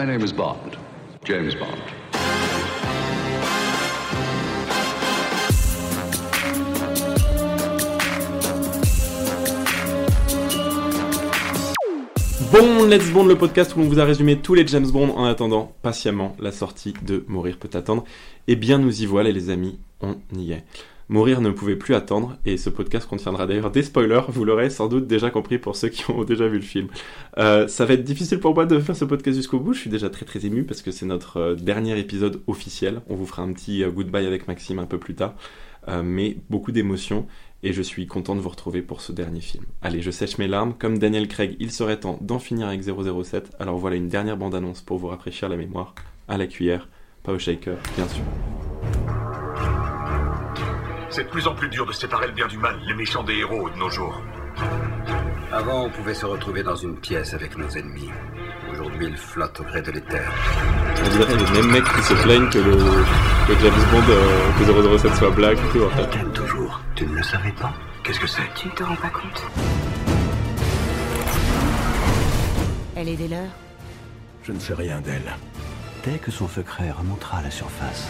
My name is Bond, James Bond. Bon, Let's Bond, le podcast où on vous a résumé tous les James Bond en attendant patiemment la sortie de Mourir peut attendre. Eh bien, nous y voilà, les amis, on y est. Mourir ne pouvait plus attendre, et ce podcast contiendra d'ailleurs des spoilers, vous l'aurez sans doute déjà compris pour ceux qui ont déjà vu le film. Euh, ça va être difficile pour moi de faire ce podcast jusqu'au bout, je suis déjà très très ému parce que c'est notre euh, dernier épisode officiel. On vous fera un petit euh, goodbye avec Maxime un peu plus tard, mais beaucoup d'émotions, et je suis content de vous retrouver pour ce dernier film. Allez, je sèche mes larmes, comme Daniel Craig, il serait temps d'en finir avec 007, alors voilà une dernière bande-annonce pour vous rafraîchir la mémoire, à la cuillère, pas au shaker, bien sûr. C'est de plus en plus dur de séparer le bien du mal, les méchants des héros de nos jours. Avant, on pouvait se retrouver dans une pièce avec nos ennemis. Aujourd'hui, ils flottent au gré de l'éther. On dirait les mêmes mecs qui se plaignent que le que James Bond, euh, que 007 soit black et tout, en fait. T'aimes toujours. Tu ne le savais pas Qu'est-ce que c'est? Tu ne te rends pas compte Elle est des leurs? Je ne sais rien d'elle. Dès que son secret remontera à la surface,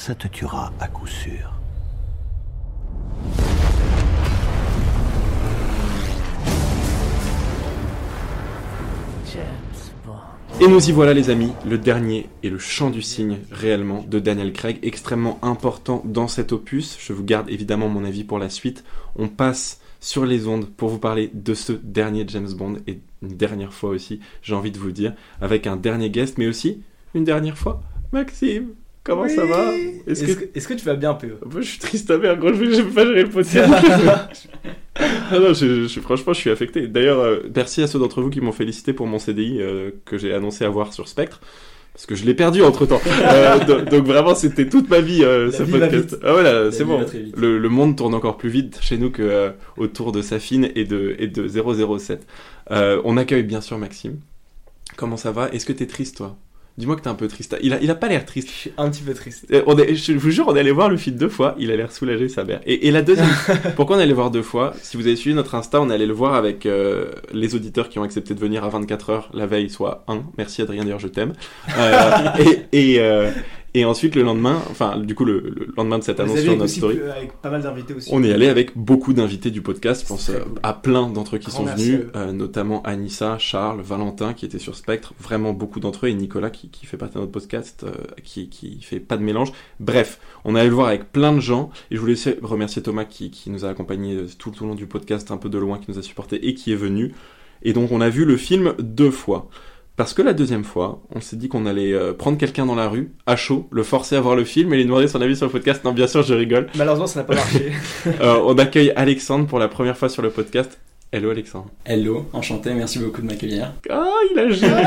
ça te tuera à coup sûr. Et nous y voilà les amis, le dernier et le chant du cygne réellement de Daniel Craig, extrêmement important dans cet opus. Je vous garde évidemment mon avis pour la suite. On passe sur les ondes pour vous parler de ce dernier James Bond et une dernière fois aussi, j'ai envie de vous dire, avec un dernier guest, mais aussi une dernière fois, Maxime. Comment ça va Est-ce que... tu vas bien, PE Moi, je suis triste à merde, gros, je peux pas gérer le podcast. ah non, je, je- franchement, je suis affecté. D'ailleurs, euh, merci à ceux d'entre vous qui m'ont félicité pour mon CDI euh, que j'ai annoncé avoir sur Spectre. Parce que je l'ai perdu entre temps. donc, donc vraiment, c'était toute ma vie, euh, ce vie podcast. Ah voilà, c'est bon. Le, le monde tourne encore plus vite chez nous que euh, autour de Safine et de, et de 007. Euh, on accueille bien sûr Maxime. Comment ça va? Est-ce que t'es triste, toi? Dis-moi que t'es un peu triste. Il a, il a pas l'air triste. Je suis un petit peu triste. Euh, On est, je vous jure, on est allé voir le film deux fois. Il a l'air soulagé, sa mère. Et, et la deuxième, pourquoi on est allé voir deux fois? Si vous avez suivi notre Insta, on est allé le voir avec euh, les auditeurs qui ont accepté de venir à 24 heures la veille, soit un. Merci Adrien, d'ailleurs, je t'aime. Euh, et, et, et ensuite, le lendemain, enfin, du coup, le, le lendemain de cette Vous annonce sur notre story. avec pas mal d'invités aussi. On est allé avec beaucoup d'invités du podcast, je pense euh, cool. à plein d'entre eux qui Grand sont merci venus, euh, notamment Anissa, Charles, Valentin qui étaient sur Spectre, vraiment beaucoup d'entre eux, et Nicolas qui, qui fait partie de notre podcast, euh, qui, qui fait pas de mélange. Bref, on est allé le voir avec plein de gens, et je voulais remercier Thomas qui, qui nous a accompagnés euh, tout, tout le long du podcast, un peu de loin, qui nous a supporté et qui est venu. Et donc on a vu le film deux fois. Parce que la deuxième fois, on s'est dit qu'on allait euh, prendre quelqu'un dans la rue, à chaud, le forcer à voir le film et lui demander son avis sur le podcast. Non, bien sûr, je rigole. Malheureusement, ça n'a pas marché. Euh, on accueille Alexandre pour la première fois sur le podcast. Hello Alexandre. Hello, enchanté, merci beaucoup de m'accueillir. Ah, il a géré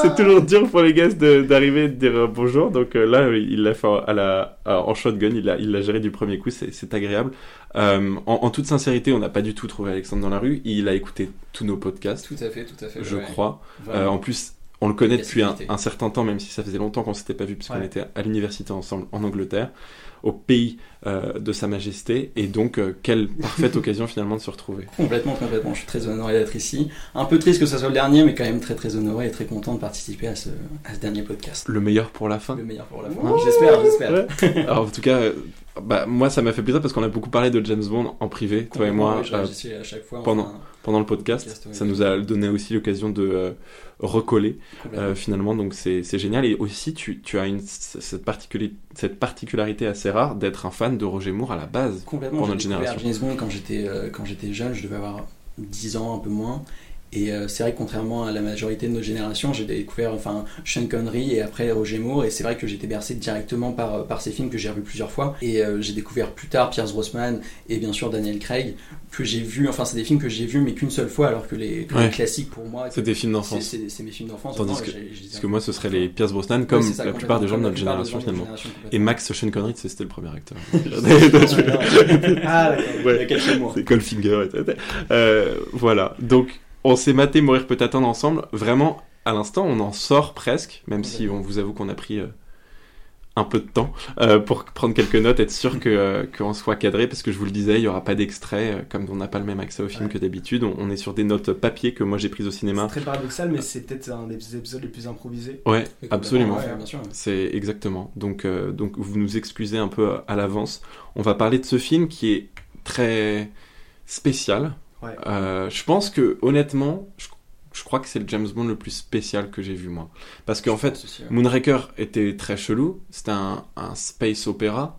C'est toujours dur pour les guests de- d'arriver et de dire euh, bonjour. Donc euh, là, il l'a fait à la, à- en shotgun, il l'a il l'a géré du premier coup, c'est c'est agréable. Euh, en, en toute sincérité, on n'a pas du tout trouvé Alexandre dans la rue. Il a écouté tous nos podcasts, Tout à fait, tout à fait. je ouais. crois. Euh, en plus, on le connaît depuis un, certain temps, même si ça faisait longtemps qu'on s'était pas vu, puisqu'on Ouais. était à l'université ensemble en Angleterre, au pays euh, de Sa Majesté. Et donc, euh, quelle parfaite occasion finalement de se retrouver. Complètement, complètement. Je suis très honoré d'être ici. Un peu triste que ce soit le dernier, mais quand même très très honoré et très content de participer à ce, à ce dernier podcast. Le meilleur pour la fin. Le meilleur pour la fin. J'espère, j'espère. Ouais. Alors, en tout cas, euh, bah, moi, ça m'a fait plaisir parce qu'on a beaucoup parlé de James Bond en privé, toi et moi, Oui, euh, réagis à chaque fois. pendant- enfin, pendant le podcast. Podcast, oui. Ça nous a donné aussi l'occasion de euh, recoller euh, finalement, donc c'est génial. Et aussi, tu, tu as une, cette, particularité, cette particularité assez rare d'être un fan de Roger Moore à la base. Complètement. pour notre génération. James Bond quand j'étais quand j'étais jeune, je devais avoir 10 ans, un peu moins. Et euh, c'est vrai que contrairement à la majorité de notre génération, j'ai découvert enfin Sean Connery et après Roger Moore. Et c'est vrai que j'étais bercé directement par, euh, par ces films que j'ai revus plusieurs fois. Et euh, j'ai découvert plus tard Pierce Brosnan et bien sûr Daniel Craig que j'ai vu. Enfin, c'est des films que j'ai vus mais qu'une seule fois, alors que les, que les Ouais. classiques pour moi, C'est des films d'enfance. c'est- mes films d'enfance. Tandis que- ai Parce que moi, ce serait les Ouais, Pierce Brosnan, comme ça, la plupart des gens de notre génération de finalement. génération, Et. Max Sean Connery, c'était le premier acteur. ah, d'accord. Il y a quelques mois. C'est Goldfinger. et. Euh, voilà. Donc, on s'est maté Mourir peut attendre ensemble. Vraiment, à l'instant, on en sort presque, même si on vous avoue qu'on a pris euh, un peu de temps euh, pour prendre quelques notes, être sûr que euh, qu'on soit cadré, parce que je vous le disais, il y aura pas d'extrait, euh, comme on n'a pas le même accès au film Ouais. que d'habitude. On, on est sur des notes papier que moi j'ai prises au C'est cinéma. très paradoxal, mais c'est peut-être un des épisodes les plus improvisés. Ouais, absolument. ouais. C'est exactement. Donc, donc vous nous excusez un peu à l'avance. On va parler de ce film qui est très spécial. Ouais. Euh, je pense que honnêtement, je, je crois que c'est le James Bond le plus spécial que j'ai vu moi. Parce qu'en fait, ouais. Moonraker était très chelou. C'était un, un space opéra.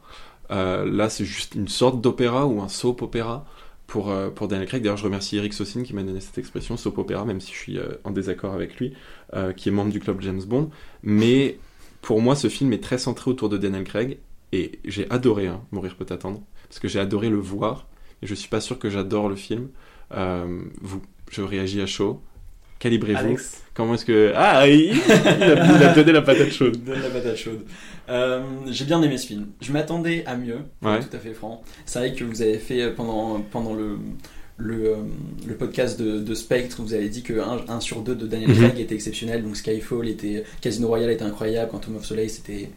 Euh, là, c'est juste une sorte d'opéra ou un soap opéra pour, euh, pour Daniel Craig. D'ailleurs, je remercie Eric Sosin qui m'a donné cette expression, soap opéra, même si je suis euh, en désaccord avec lui, qui est membre du club James Bond. Mais pour moi, ce film est très centré autour de Daniel Craig. Et j'ai adoré hein, Mourir peut attendre. Parce que j'ai adoré le voir. Et je suis pas sûr que j'adore le film. Euh, vous, je réagis à chaud. Calibrez-vous. Comment est-ce que. Ah, il, il a, il a donné la patate chaude. Donne la patate chaude. Euh, J'ai bien aimé ce film. Je m'attendais à mieux, Ouais. tout à fait franc. C'est vrai que vous avez fait euh, pendant, pendant le, le, le podcast de, de Spectre, vous avez dit que 1 sur 2 de Daniel Mhm. Craig était exceptionnel. Donc Skyfall était. Casino Royale était incroyable. Quantum of Soleil c'était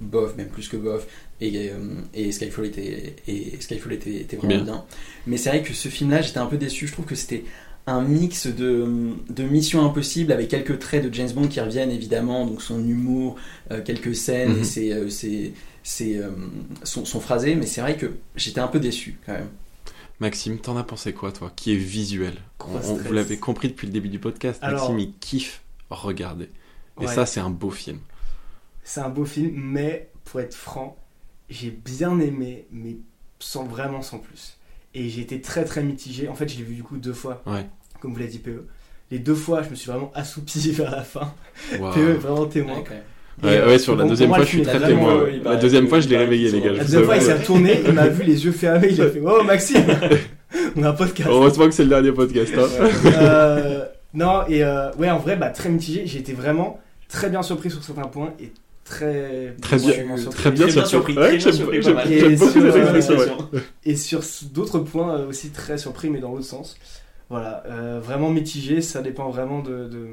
bof, même plus que bof. Et, euh, et Skyfall était, et Skyfall était, était vraiment Bien. bien. Mais c'est vrai que ce film-là, j'étais un peu déçu. Je trouve que c'était un mix de, de Mission Impossible avec quelques traits de James Bond qui reviennent évidemment, donc son humour, euh, quelques scènes Mhm. et ses, euh, ses- ses, euh, son, son phrasé, mais c'est vrai que j'étais un peu déçu quand même. Maxime, t'en as pensé quoi, toi Qui est visuel? On- on- vous l'avez compris depuis le début du podcast. Alors- Maxime, il kiffe regarder. Et Ouais. ça, c'est un beau film. C'est un beau film, mais pour être franc, j'ai bien aimé, mais sans vraiment sans plus. Et j'ai été très très mitigé. En fait, je l'ai vu du coup deux fois, Ouais. comme vous l'a dit PE. Les deux fois, je me suis vraiment assoupi vers la fin. Waouh. PE est vraiment témoin. Et, Ouais, euh, ouais, sur la pour- deuxième fois, je suis très témoin. ouais. La deuxième fois, je l'ai réveillé, les gars. La deuxième fois, il s'est retourné, il m'a vu les yeux fermés, il a fait Oh Maxime On a un podcast. Heureusement que c'est le dernier podcast. hein. Euh, non, et euh, ouais, en vrai, bah, très mitigé. J'ai été vraiment très bien surpris sur certains points et très, Très bien-. Très bien Très bien surpris. Et beaucoup sur, d'autres points euh, aussi très surpris, mais dans l'autre sens. Voilà, euh, vraiment mitigé, ça dépend vraiment de, de-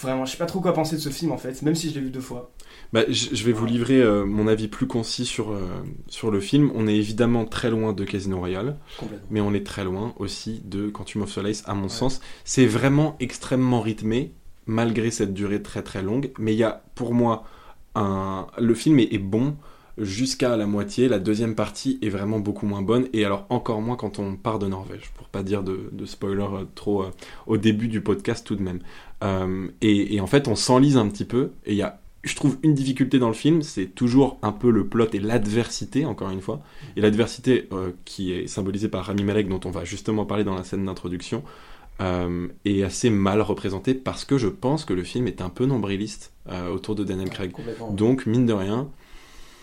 Vraiment, je sais pas trop quoi penser de ce film en fait, même si je l'ai vu deux fois. Bah, je, je vais vous livrer euh, mon avis plus concis sur, euh, sur le film. On est évidemment très loin de Casino Royale. Mais on est très loin aussi de Quantum of Solace à mon sens. C'est vraiment extrêmement rythmé, malgré cette durée très très longue, mais il y a pour moi Le film est, bon jusqu'à la moitié, la deuxième partie est vraiment beaucoup moins bonne, et alors encore moins quand on part de Norvège, pour pas dire de, de spoiler euh, trop euh, au début du podcast tout de même. Euh, et, en fait on s'enlise un petit peu, et il y a je trouve une difficulté dans le film, c'est toujours un peu le plot et l'adversité, encore une fois. Et l'adversité qui est symbolisée par Rami Malek, dont on va justement parler dans la scène d'introduction, euh, est assez mal représentée parce que je pense que le film est un peu nombriliste euh, autour de Daniel Craig. Complètement. Donc, mine de rien,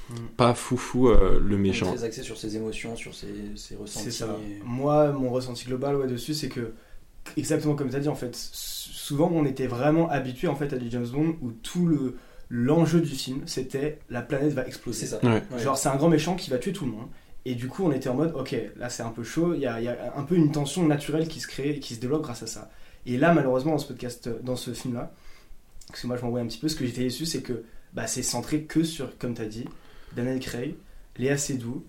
Mm. pas foufou euh, le méchant. très axé sur ses émotions, sur ses, ses ressentis. C'est ça. et- Moi, mon ressenti global ouais, dessus, c'est que, exactement comme tu as dit, en fait, souvent on était vraiment habitué en fait, à du James Bond où tout le l'enjeu du film c'était la planète va exploser. Ça. Ouais. Genre, c'est un grand méchant qui va tuer tout le monde. Et du coup, on était en mode, ok, là c'est un peu chaud, il y a, il y a un peu une tension naturelle qui se crée, qui se développe grâce à ça. Et là, malheureusement, dans ce podcast, dans ce film-là, parce que moi je m'envoie un petit peu, ce que j'étais déçu, c'est que bah, c'est centré que sur, comme tu as dit, Daniel Craig, Léa Seydoux,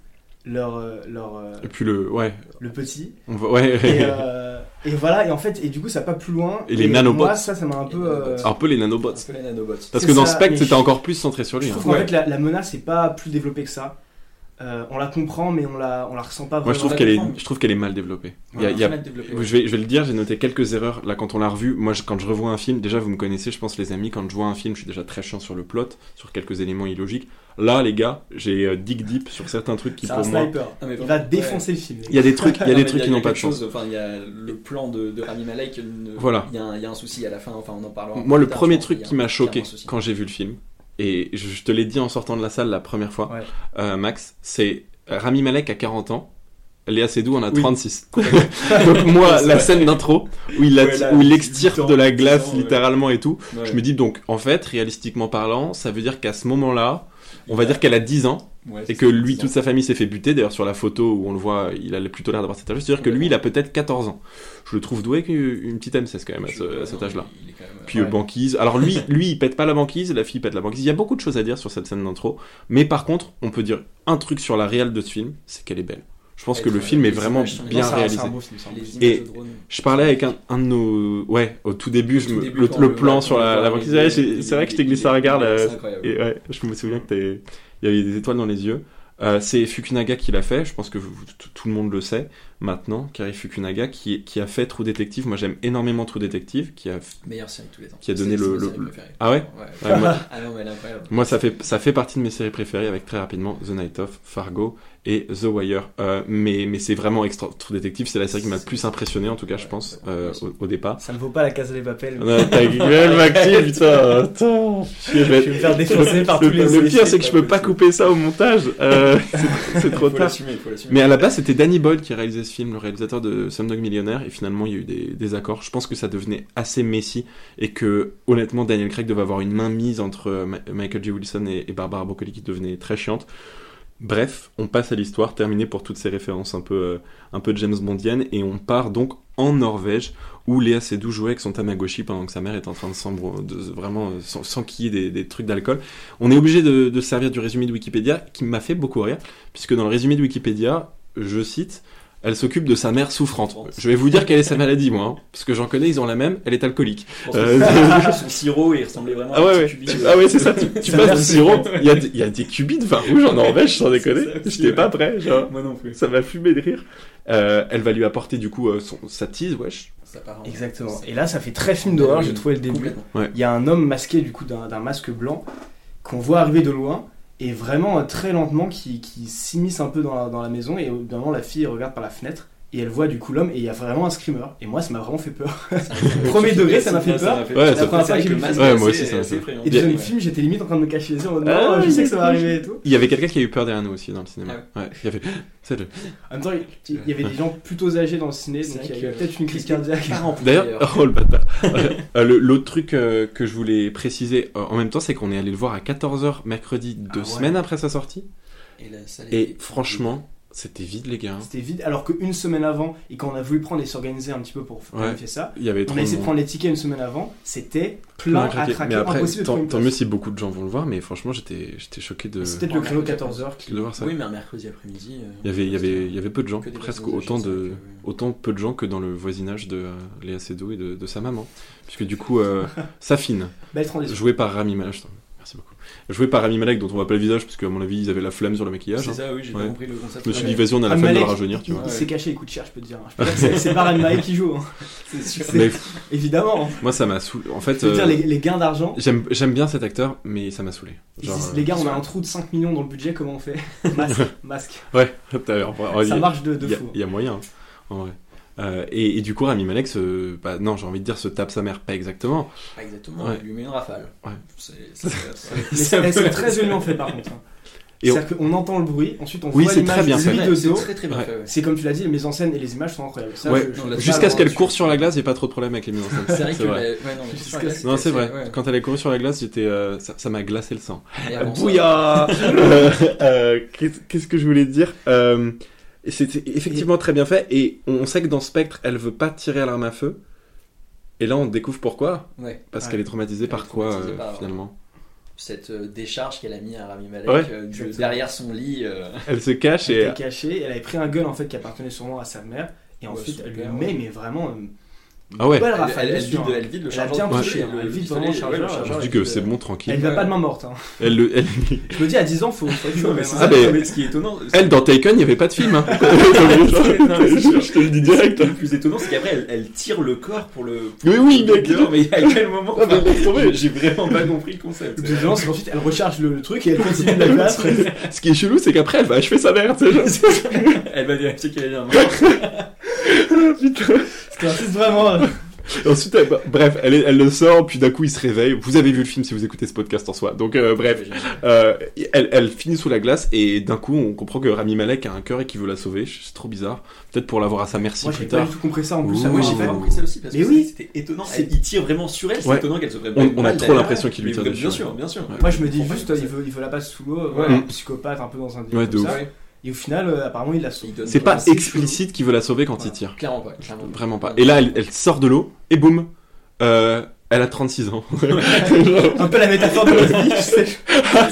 leur, euh, leur, euh, Et puis le... Ouais. le petit. On va, ouais. Et, euh, et voilà, et en fait, et du coup, ça va pas plus loin. Et les nanobots. Moi, ça, ça m'a un peu. euh, un peu les nanobots. Un peu les nanobots. Parce que dans Spectre, c'était je- encore plus centré sur lui. Je hein. trouve qu'en Ouais. fait, la, la menace n'est pas plus développée que ça. Euh, on la comprend, mais on la, on la ressent pas vraiment. Moi, je trouve qu'elle est, je trouve qu'elle est mal développée. Il y a- Ouais, il y a très mal développé, ouais. Je vais, je vais le dire, j'ai noté quelques erreurs là quand on l'a revu. Moi, je- quand je revois un film, déjà vous me connaissez, je pense les amis, quand je vois un film, je suis déjà très chiant sur le plot, sur quelques éléments illogiques. Là, les gars, j'ai euh, dig deep sur certains trucs qui pour un moi. sniper. Non, mais Il va ouais. défoncer le film. Il y a des trucs, il y a Non, des trucs qui y a n'ont pas de sens. Enfin, il y a le plan de, de Rami Malek. ne- Voilà. Il y, a un- il y a un souci à la fin. Enfin, on en parlera. Moi, le premier truc qui m'a choqué quand j'ai vu le film, et je, te l'ai dit en sortant de la salle la première fois, Ouais. euh, Max, c'est Rami Malek à 40 ans. Léa Seydoux en a Oui. 36. Donc moi, la vrai. scène d'intro où il, Ouais, là, où il c'est extire 8 ans, de la 10 glace ans, ouais. littéralement et tout, Ouais. Je me dis donc, en fait, réalistiquement parlant, ça veut dire qu'à ce moment-là, on va dire qu'elle a 10 ans Ouais, et que lui, toute sa famille s'est fait buter. D'ailleurs, sur la photo où on le voit, il a plutôt l'air d'avoir cet âge. C'est-à-dire que lui, il a peut-être 14 ans. Je le trouve doué qu'une petite M16 quand même à, ce- Je- à cet âge-là. Puis euh, Ouais. banquise. Alors lui, lui, il pète pas la banquise, la fille pète la banquise. Il y a beaucoup de choses à dire sur cette scène d'intro. Mais par contre, on peut dire un truc sur la réelle de ce film, c'est qu'elle est belle. Je pense que le film est vraiment bien réalisé. Et-. Je parlais avec un, un de nos... Ouais, au tout début, je Au tout me- début, le, plan sur la, la banquise. Ouais, c'est vrai que je t'ai glissé un regard là. C'est incroyable. Et ouais, je me souviens que t'es- il y avait des étoiles dans les yeux. Euh, c'est Fukunaga qui l'a fait, je pense que vous- tout tout le monde le sait maintenant, Kari Fukunaga qui, qui a fait True Detective. Moi j'aime énormément True Detective, qui a Meilleure série de tous les temps. Qui a donné le-. Ah ouais Ouais. Ouais, moi, Ah non, mais elle est incroyable. moi, ça fait, ça fait partie de mes séries préférées avec très rapidement The Night of, Fargo et The Wire. Euh, mais mais c'est vraiment extra. True Detective, c'est la série qui m'a le plus impressionné en tout cas, je pense, ouais, euh, au, au départ. Ça ne vaut pas la Casa des Papel. Ah, Ta gueule, Maxime, putain, attends. Je vais, Je vais me faire défoncer par le, tous les le pire, c'est que je peux pas couper ça au montage. Euh, c'est- trop tard. Mais à la base, c'était Danny Boyle qui réalisait film, le réalisateur de Slumdog Millionnaire, et finalement, il y a eu des, accords. Je pense que ça devenait assez messy, et que, honnêtement, Daniel Craig devait avoir une main mise entre euh, Michael J. Wilson et, Barbara Broccoli qui devenait très chiante. Bref, on passe à l'histoire, terminée pour toutes ces références un peu, euh, James Bondienne, et on part donc en Norvège, où Léa Seydoux jouait avec son Tamagotchi pendant que sa mère est en train de s'embro... de vraiment euh, sans, sans des, trucs d'alcool. On est obligé de, de se servir du résumé de Wikipédia, qui m'a fait beaucoup rire, puisque dans le résumé de Wikipédia, je cite, elle s'occupe de sa mère souffrante. Je vais vous dire quelle est sa maladie, moi, hein, parce que j'en connais, ils ont la même, elle est alcoolique. Euh, son- sirop, il ressemblait vraiment Ah à un ouais, petit. Ah ouais, c'est ça, tu, passes a du sirop, il y, a des- il y a des cubis de vin rouge en Norvège, sans déconner, j'étais pas prêt, genre. Moi non plus. Ça m'a fumé de rire. Euh, elle va lui apporter du coup euh, son, sa tease, wesh. Ça part en- Exactement. Et là, ça fait très film d'horreur, j'ai trouvé le début. Il y a un homme masqué du coup d'un masque blanc qu'on voit arriver de loin et vraiment euh, très lentement qui, qui s'immisce un peu dans la, dans la maison et moment la fille regarde par la fenêtre et elle voit du coup l'homme et il y a vraiment un screamer et moi ça m'a vraiment fait peur. Premier degré, ça m'a fait peur. Ouais, la ça première fois que j'ai vu le le masque, film. Ouais, moi aussi, ça m'a fait- effrayant. Et déjà le film j'étais limite en train de me cacher les yeux en mode Ah, non je sais que ça va arriver et tout. Il y avait quelqu'un qui a eu peur derrière nous aussi dans le cinéma. Ah ouais. il y avait. c'est le- En même temps il y avait des gens plutôt âgés dans le ciné donc il y avait peut-être une crise cardiaque. D'ailleurs, oh le bâtard. Euh, L'autre truc euh, que je voulais préciser euh, en même temps, c'est qu'on est allé le voir à 14h mercredi, deux Ah semaines après sa sortie. Et, franchement, c'était vide, les gars. C'était vide alors qu'une semaine avant et quand on a voulu prendre et s'organiser un petit peu pour Ouais. planifier ça Il y avait on a essayé de prendre les tickets une semaine avant c'était plein plein à à craquer. craquer Mais après, impossible de tant, mieux si beaucoup de gens vont le voir, mais franchement, j'étais j'étais choqué de, C'est peut-être le créneau mercredi 14h qui de voir ça. Oui, mais un mercredi après-midi. euh, Il y avait, il y avait, il y avait peu de gens, presque autant de, que- autant peu de gens que dans le voisinage de euh, Léa Seydoux et de, de sa maman. Puisque du coup, euh, Safine, jouée par Rami Malek, jouée par Rami Malek, dont on voit pas le visage, parce qu'à mon avis, ils avaient la flemme sur le maquillage. C'est hein. ça, oui, j'ai Ouais. compris le concept. Je me suis dit, vas-y, on a la flemme de le Malek, rajeunir, tu il, vois. il Ouais. s'est caché il coûte cher je peux te dire dire que c'est- pas Rami Malek qui joue hein. C'est sûr. Mais évidemment moi, ça m'a saoulé. En fait, je peux te dire euh, les, les gains d'argent j'aime bien cet acteur, mais ça m'a saoulé. Genre, euh, les gars on a un trou de 5 millions dans le budget comment on fait? Masque masque Ouais, ça marche de, de il y a- fou Il y a moyen, en vrai. Euh, et, et du coup, Rami Malek, se, bah, non, j'ai envie de dire, se tape sa mère, pas exactement. Pas exactement, Ouais. il lui met une rafale. Ouais. C'est c'est- c'est- mais c'est c'est très joliment fait par contre hein. On- c'est-à-dire qu'on entend le bruit ensuite on Oui, voit c'est très l'image bien de lui de c'est dos très très bien Ouais. fait. ouais. c'est comme tu l'as dit les mises en scène et les images sont incroyables Ça, Ouais, je- je non, peux là, pas Jusqu'à ce qu'elle court sur la glace, j'ai pas trop de problème avec les mises en scène. C'est vrai que. C'est vrai. la- ouais, non, mais glace, c'est vrai. ouais. Quand elle est couru sur la glace, j'étais, euh, ça ça m'a glacé le sang. Euh, euh, Qu'est-ce qu'est-ce que je voulais dire? Euh, C'était effectivement très bien fait et on sait que dans Spectre, elle veut pas tirer à l'arme à feu. Et là, on découvre pourquoi. Ouais. Parce Ouais. qu'elle est traumatisée Elle par est quoi traumatisée euh, par- finalement Cette euh, décharge qu'elle a mis à Rami Malek Ouais, euh, derrière son lit. euh, Elle se cache Elle et était cachée, elle avait pris un gun en fait qui appartenait sûrement à sa mère, et ensuite elle lui met, ouais. mais vraiment Ah ouais. belle Elle, rafale elle- elle vide, hein. elle vide le Elle a chargeur. bien touché, hein, elle le vide vraiment le ouais, chargeur, Je dis que c'est bon, tranquille. Elle va pas de main morte. Hein. Elle, le- elle, Je me dis à 10 ans, faut, faut. Non, mais hein. Ah, mais- mais ce qui est étonnant. elle, dans Taken, il n'y avait pas de film. Hein. Non, je te le dis direct. Le plus étonnant, c'est qu'après, elle, elle tire le corps pour le. Oui, oui, mec. dehors, mais à quel moment Ah. J'ai vraiment pas compris le concept. Le plus c'est qu'ensuite elle recharge le, truc et elle continue de la battre. Ce qui est chelou, c'est qu'après, elle va achever sa mère. tu sais, genre. Elle va vérifier qu'elle est bien. Putain. Ce qui insiste vraiment. euh, Et ensuite, elle- bah, bref, elle, le sort, puis d'un coup, il se réveille. Vous avez vu le film si vous écoutez ce podcast en soi. Donc, euh, bref, euh, elle, elle finit sous la glace et d'un coup, on comprend que Rami Malek a un cœur et qu'il veut la sauver. C'est trop bizarre. Peut-être pour l'avoir à sa merci Moi, j'ai plus pas tard. du tout compris ça en plus. Ouh. Moi j'ai pas compris ça aussi parce Mais que oui. c'était étonnant. Il tire vraiment sur elle, c'est Ouais. étonnant qu'elle se ferait On- a trop l'impression qu'il lui tire Bien dessus. sûr, bien sûr. Moi, je me dis juste, il veut, il veut la passer sous l'eau, euh, Ouais. un psychopathe un peu dans un délire Et au final, euh, apparemment, il la sauve. C'est pas explicite qu'il veut la sauver quand il tire. Clairement pas. clairement pas. Vraiment pas. Et là, elle, elle sort de l'eau et boum, euh, elle a 36 ans. Un peu la métaphore de vie, tu sais.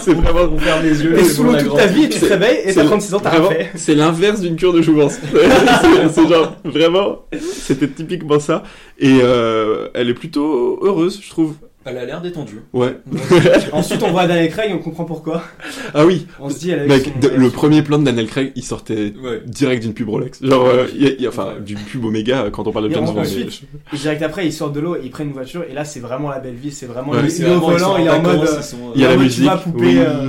c'est vraiment. On ferme les yeux. T'es et sous l'eau toute ta vie et tu te réveilles et C'est t'as le- 36 ans, t'as rien fait. C'est l'inverse d'une cure de jouvence. c'est c'est genre, vraiment, c'était typiquement ça. Et euh, elle est plutôt heureuse, je trouve. Elle a l'air détendue. Ouais. Ensuite, on voit Daniel Craig et on comprend pourquoi. Ah oui, On se dit, elle a eu mec, son- le premier plan de Daniel Craig, il sortait Ouais. direct d'une pub Rolex. Genre, euh, il y a- il y a- enfin, d'une pub Omega euh, quand on parle de James en- Bond. ensuite, direct après, ils sortent de l'eau et ils prennent une voiture et là, c'est vraiment la belle vie. C'est vraiment Ouais, le, volant, il est en mode. euh, Il y a la musique. poupée, euh,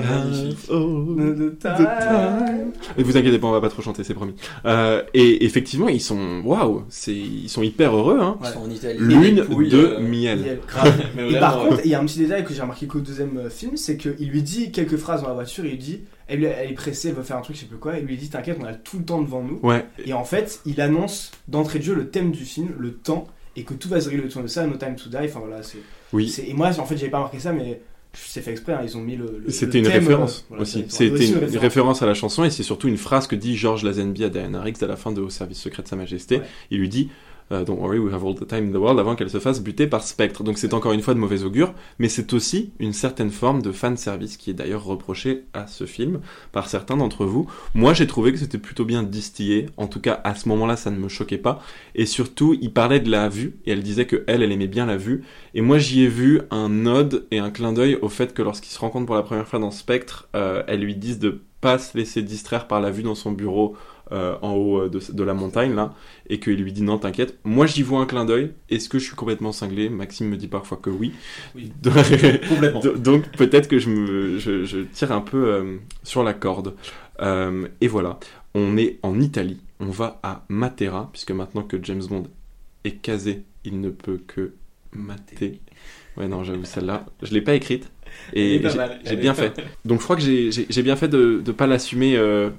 time. Et vous inquiétez pas, on va pas trop chanter, c'est promis. Euh, et effectivement, ils sont, waouh, c'est, ils sont hyper heureux, hein. Ils sont en Italie. Lune de miel. Par contre, il y a un petit détail que j'ai remarqué qu'au deuxième euh, film, c'est qu'il lui dit quelques phrases dans la voiture, il lui dit, elle, est pressée, elle veut faire un truc, je sais plus quoi, et il lui dit, t'inquiète, on a tout le temps devant nous. Ouais. Et en fait, il annonce d'entrée de jeu le thème du film, le temps, et que tout va se régler autour de ça, No Time to Die, enfin voilà, c'est... Oui. Et moi, en fait, j'avais pas remarqué ça, mais c'est fait exprès, hein, ils ont mis le... le- C'était le une thème, référence euh, voilà, aussi. C'était une référence à la chanson et c'est surtout une phrase que dit George Lazenby à Diana Riggs à la fin de Au service secret de Sa Majesté. Ouais. Il lui dit euh, Don't worry, we have all the time in the world avant qu'elle se fasse buter par Spectre. Donc c'est encore une fois de mauvais augure, mais c'est aussi une certaine forme de fan service qui est d'ailleurs reprochée à ce film par certains d'entre vous. Moi j'ai trouvé que c'était plutôt bien distillé. En tout cas à ce moment-là ça ne me choquait pas. Et surtout il parlait de la vue et elle disait que elle elle aimait bien la vue. Et moi, j'y ai vu un ode et un clin d'œil au fait que lorsqu'ils se rencontrent pour la première fois dans Spectre, euh, elles lui disent de pas se laisser distraire par la vue dans son bureau euh, en haut euh, de, de la montagne là, et qu'il lui dit non, t'inquiète. Moi, j'y vois un clin d'œil. Est-ce que je suis complètement cinglé? Maxime me dit parfois que oui. Oui. Donc- Complètement. Do- Donc peut-être que je, me, je, je tire un peu euh, sur la corde. Euh, et voilà, on est en Italie. On va à Matera, puisque maintenant que James Bond est casé, il ne peut que mater. Ouais, non, j'avoue, celle-là, je l'ai pas écrite. Et j'ai- bien fait. Donc je crois que j'ai- bien fait de ne pas l'assumer euh,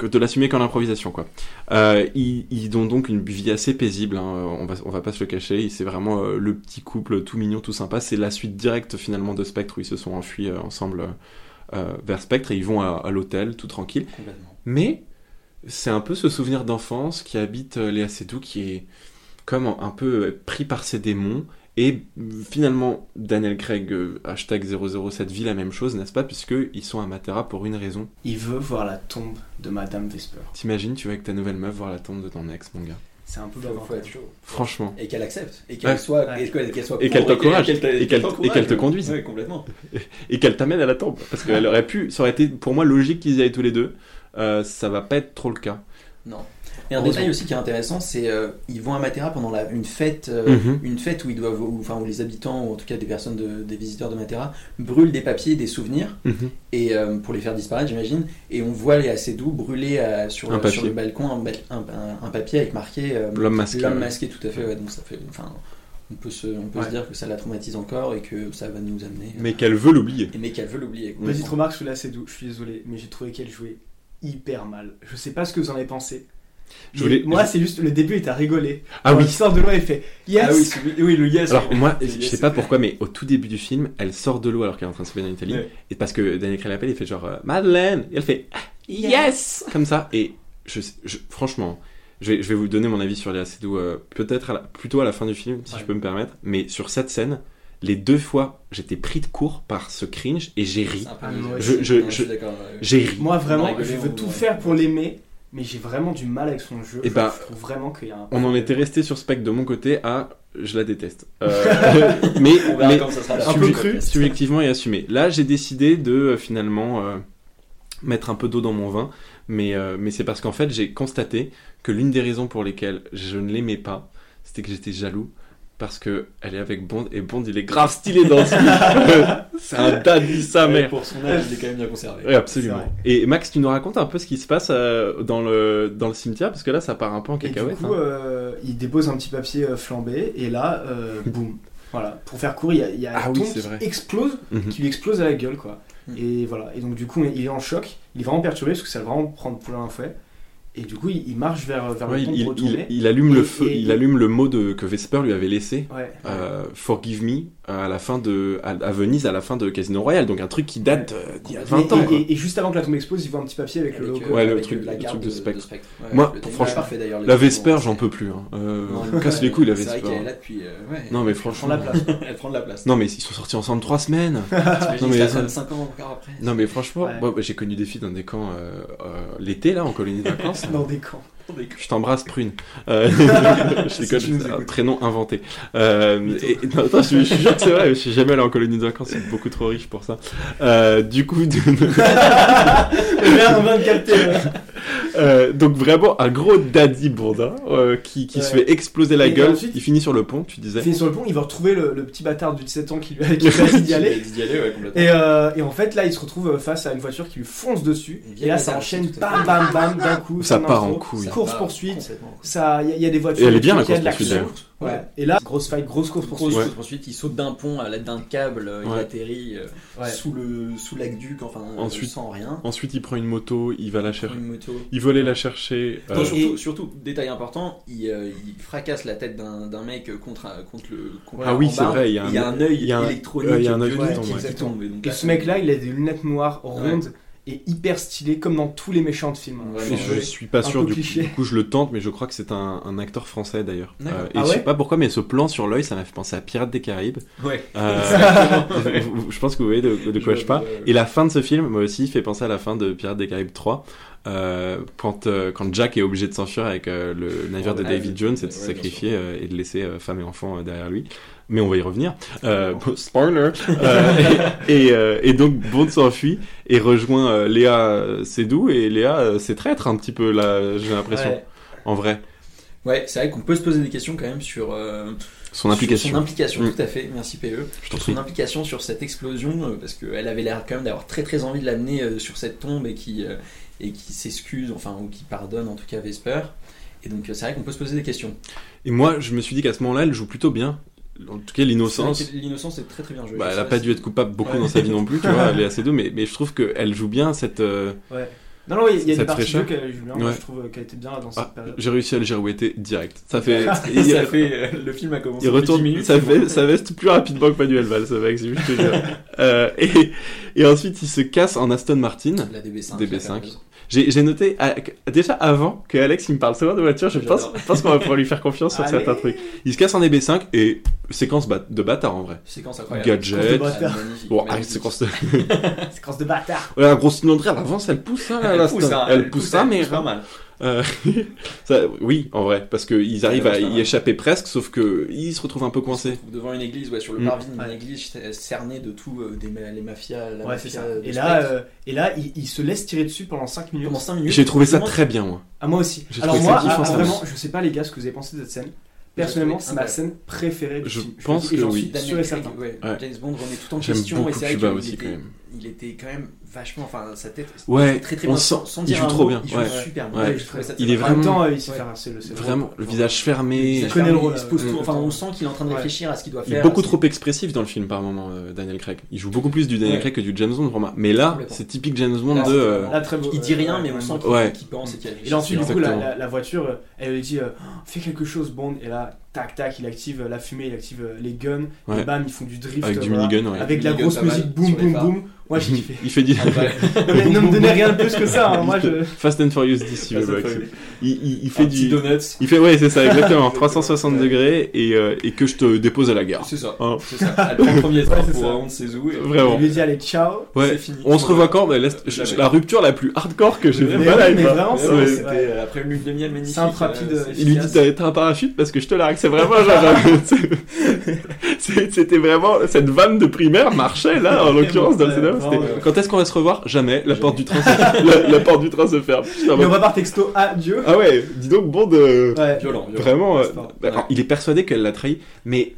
de l'assumer qu'en improvisation quoi. Euh, ils, ils ont donc une vie assez paisible, hein, on va on va pas se le cacher. C'est vraiment euh, le petit couple tout mignon, tout sympa. C'est la suite directe finalement de Spectre où ils se sont enfuis ensemble vers Spectre et ils vont à, à l'hôtel tout tranquille. Mais c'est un peu ce souvenir d'enfance qui habite Léa Seydoux qui est comme un, peu pris par ses démons. Et finalement, Daniel Craig, euh, hashtag 007, vit la même chose, n'est-ce pas Puisqu'ils sont à Matera pour une raison. Il veut voir la tombe de Madame Vesper. T'imagines, tu vas avec ta nouvelle meuf voir la tombe de ton ex, mon gars. C'est un peu bavard. faut être chaud. Franchement. Et qu'elle accepte. Et qu'elle Ouais. soit, Ouais. et qu'elle qu'elle soit Et pour, qu'elle t'encourage. Et qu'elle- t'encourage. et qu'elle te conduise. Ouais, complètement. Et qu'elle t'amène à la tombe. Parce qu'elle aurait pu, ça aurait été pour moi logique qu'ils y aillent tous les deux. Euh, ça va pas être trop le cas. Non. Et un détail aussi qui est intéressant, c'est euh, ils vont à Matera pendant la, une fête, euh, Mhm. une fête où ils doivent, où, enfin où les habitants, ou en tout cas des personnes, de- des visiteurs de Matera, brûlent des papiers, des souvenirs, et euh, pour les faire disparaître, j'imagine. Et on voit les assez doux brûler euh, sur, Un le- sur balcon un, papier avec marqué euh, L'homme masqué. Ouais. masqué, tout à fait. Ouais, donc ça fait, enfin, on peut se, on peut Ouais. se dire que ça la traumatise encore et que ça va nous amener. Mais qu'elle veut l'oublier. Mais qu'elle veut l'oublier. Petite remarque, celui-là c'est doux, je suis désolé, mais j'ai trouvé qu'elle jouait hyper mal. Je sais pas ce que vous en avez pensé. Je Mais voulais- Moi, c'est juste le début était à rigoler. Ah oui. il sort de l'eau, elle fait Yes Ah oui, celui- oui, le yes. Alors oui. moi, Et je sais pas pourquoi, mais au tout début du film, elle sort de l'eau alors qu'elle est en train de se baigner en Italie. Ouais. Et parce que Daniel Craig l'appelle, il fait genre euh, Madeleine, et elle fait Ah, yes, comme ça. Et je, je- franchement, je vais, je vais vous donner mon avis sur Léa Seydoux euh, peut-être plutôt à la fin du film, si Ouais. je peux me permettre. Mais sur cette scène, les deux fois, j'étais pris de court par ce cringe et j'ai ri. Ah, Je-. J'ai ri. Moi, vraiment, je veux tout ouais. faire pour l'aimer, mais j'ai vraiment du mal avec son jeu. Eh je, ben, je trouve vraiment qu'il y a un. On en était resté sur Spec de mon côté à je la déteste. Euh, mais On verra mais un peu cru, subjectivement et assumé. Là, j'ai décidé de euh, finalement euh, mettre un peu d'eau dans mon vin, mais, euh, mais c'est parce qu'en fait, j'ai constaté que l'une des raisons pour lesquelles je ne l'aimais pas, c'était que j'étais jaloux parce que elle est avec Bond et Bond il est grave stylé dans ce film. c'est un daddy sa mère. Pour son âge, il est quand même bien conservé. Oui, absolument. Et Max, tu nous racontes un peu ce qui se passe euh, dans, le, dans le cimetière, parce que là, ça part un peu en Et du cacahuète. coup, hein. euh, il dépose un petit papier euh, flambé, et là, euh, boum. Voilà, pour faire court, il y a, il y a Ah oui, qui vrai. explose, Mhm. qui lui explose à la gueule, quoi. Mhm. Et voilà, et donc du coup, il est en choc, il est vraiment perturbé parce que ça va vraiment prendre pour un fouet. Et du coup, il, il marche vers, vers Ouais, le pont il, il- retourner. il allume Et- le feu, et- il allume le mot de, que Vesper lui avait laissé. Ouais. euh, Forgive me à la fin de à, à Venise à la fin de Casino Royale donc un truc qui date d'il y a 20 Et- ans et, juste avant que la tombe explose, il voit un petit papier avec, le logo. Ouais, le truc- la le garde truc de Spectre. Ouais, Moi, franchement, est parfait, d'ailleurs, la Vesper j'en peux plus hein. Euh, Non, casse les couilles la C'est vrai Vesper qu'elle est là depuis. euh, ouais. non mais Elle prend franchement la place. Elle prend de la place. non mais ils sont sortis ensemble 3 semaines non, mais ça ça- traîne 5 ans encore après. non mais franchement Ouais. moi, j'ai connu des filles dans des camps euh, euh, l'été là en colonie de vacances Dans des camps. Je t'embrasse, Prune. Euh, je déconne, un prénom inventé. Euh, et, non, attends, je, je suis sûr que c'est vrai, je suis jamais allé en colonie de vacances, c'est beaucoup trop riche pour ça. Euh, du coup, de- Merde, on vient de capter. Euh, donc vraiment un gros daddy bourdin euh, qui, qui se fait exploser la Et gueule. ensuite- il finit sur le pont, tu Il disais. finit sur le pont, il va retrouver le, le petit bâtard de 17 ans qui lui a, qui lui a dit d'y aller. D'y aller, ouais, complètement. Et, euh, et en fait, là, il se retrouve face à une voiture qui lui fonce dessus. Et là, ça enchaîne bam, bam, bam, d'un coup. Ça part en couille. Course poursuite. Ça, il y, a- il y a des voitures. Et elle est bien, la il y Ouais. Et là, grosse fight, grosse course Grosse poursuite. course poursuite, il saute d'un pont à l'aide d'un câble, euh, il Ouais. atterrit euh, Ouais. sous le sous l'aqueduc, enfin euh, Ensuite- sans rien. Ensuite, il prend une moto, il va la chercher. Il veut aller la chercher. euh, Non, surtout, surtout, détail important, il, euh, il fracasse la tête d'un d'un mec contre, contre le. Contre Ah oui, c'est vrai, il y a un- il y a un œil électronique qui tombe. Et, ce mec-là, il a des lunettes noires rondes et hyper stylées, comme dans tous les méchants de films. Vraiment, je ouais. suis pas Un sûr du coup, du coup je le tente mais je crois que c'est un, un acteur français d'ailleurs D'accord. Euh, et Ah je sais ouais pas pourquoi mais ce plan sur l'œil ça m'a fait penser à Pirates des Caraïbes Ouais. Euh, je pense que vous voyez de, de quoi je, parle et la fin de ce film moi aussi fait penser à la fin de Pirates des Caraïbes 3 euh, quand, euh, quand Jack est obligé de s'enfuir avec euh, le navire de Ouais, David Jones et de se sacrifier euh, et de laisser euh, femme et enfant euh, derrière lui mais on va y revenir euh, spoiler Euh, et, et, euh, et donc Bond s'enfuit et rejoint euh, Léa Seydoux et Léa euh, c'est traître un petit peu là j'ai l'impression Ouais. en vrai Ouais, c'est vrai qu'on peut se poser des questions quand même sur, euh, son sur implication son implication, Mm. tout à fait. Merci PE. je son implication sur cette explosion, euh, parce qu'elle avait l'air quand même d'avoir très très envie de l'amener euh, sur cette tombe et qui, euh, et qui s'excuse, enfin, ou qui pardonne en tout cas Vesper. Et donc c'est vrai qu'on peut se poser des questions. et moi je me suis dit qu'à ce moment-là elle joue plutôt bien en tout cas l'innocence L'innocence est très très bien jouée. Bah, elle sais a pas dû être coupable beaucoup Ouais. dans sa vie non plus, tu vois, elle est assez douce, mais, mais je trouve qu'elle joue bien cette. euh, Ouais. Non, non, il y a- il y a des Cette parties jeu qu'elle joue bien. Moi, Ouais. je trouve qu'elle était bien dans cette Ah, période. j'ai réussi à le girouetter direct. Ça fait. ça il, fait euh, le film a commencé. il retourne, 10 minutes, ça, fait, ça veste plus rapidement que Manuel Valls, ce mec, je te jure. Euh, et, et ensuite, il se casse en Aston Martin. La DB5. DB5. J'ai noté, ah, déjà avant que Alex il me parle souvent de voiture, je pense, qu'on va pouvoir lui faire confiance sur Allez. certains trucs. Il se casse en DB5 et séquence bat- de bâtard en vrai. Séquence incroyable. Gadget. Séquence de Ah, magnifique, Bon, ah, séquence de. Séquence de bâtard. Ouais, la grosse cylindrée, elle avance, elle pousse, hein, là, Elle la pousse, Aston. hein, elle pousse ça, mais. pas mal. Euh, ça, oui, en vrai, parce qu'ils arrivent à y échapper presque, sauf que ils se retrouvent un peu coincés. devant une église, ouais, sur le Mm. parvis d'une Ouais. église cernée de tout, euh, des, les mafias, la Ouais, c'est mafia ça. de Et là, euh, et là il, il se laisse tirer dessus pendant 5 minutes. pendant 5 minutes. J'ai trouvé ça très bien, moi. Ah, moi aussi. J'ai Alors, moi, ah, ça. vraiment, je sais pas, les gars, ce que vous avez pensé de cette scène. Personnellement, c'est ma scène préférée du Je film. pense et que j'en oui. suis Daniel sûr et certain. James Bond remet tout en J'aime question beaucoup et c'est vrai Cuba aussi, quand même. Il était quand même vachement, enfin sa tête Ouais, très très on bien, sent- sans, sans il joue trop mot, bien, il joue ouais. super bien. Ouais. Ouais, Il est vraiment- temps, il sait faire le Vraiment, le visage fermé. Il, connaît le rôle, il se pose euh, tout- le enfin on sent qu'il est en train de Ouais. réfléchir à ce qu'il doit Il est faire. beaucoup trop expressif dans le film par moment, euh, Daniel Craig. Il joue beaucoup plus du Daniel Ouais. Craig que du James Bond pour moi. Mais là, c'est typique James Bond Là, de. euh, vraiment- Là, très beau. Il dit rien, mais on sent qu'il pense et qu'il réfléchit. Et là, ensuite, du coup, la, voiture, elle lui dit euh, fais quelque chose, Bond. Et là, tac, tac, il active euh, la fumée, il active euh, les guns. Ouais. Et bam, ils font du drift. Avec du voilà. minigun, ouais. Avec la grosse pas musique boum, boum, boum. Moi, j'ai kiffé. Il fait du. Ah, ne me donnez rien de plus que ça. hein, Moi, je. Fast and Furious 10, si Fast vous. Il, il, il fait Un petit du. donuts. Il fait, ouais, c'est ça, exactement. 360 Ouais. degrés et, euh, et que je te dépose à la gare. C'est ça. Hein. C'est ça. Elle prend le premier train pour où. et- Vraiment. Il lui dit allez, ciao. Ouais. C'est fini. On se revoit quand mais. La rupture la plus hardcore que j'ai c'est- C'était après une lune de miel magnifique. Il lui dit t'as un parachute parce que je te l'ai c'est vraiment genre. C'était vraiment. Cette vanne de primaire marchait là, en l'occurrence, dans le ouais. Quand est-ce qu'on va se revoir? Jamais. La porte, du train se... la, la porte du train se ferme. Putain, Mais on va par texto adieu. Ah ouais, dis donc, bon de. Ouais. Violent, violent. Vraiment. Euh, bah. Il est persuadé qu'elle l'a trahi, mais.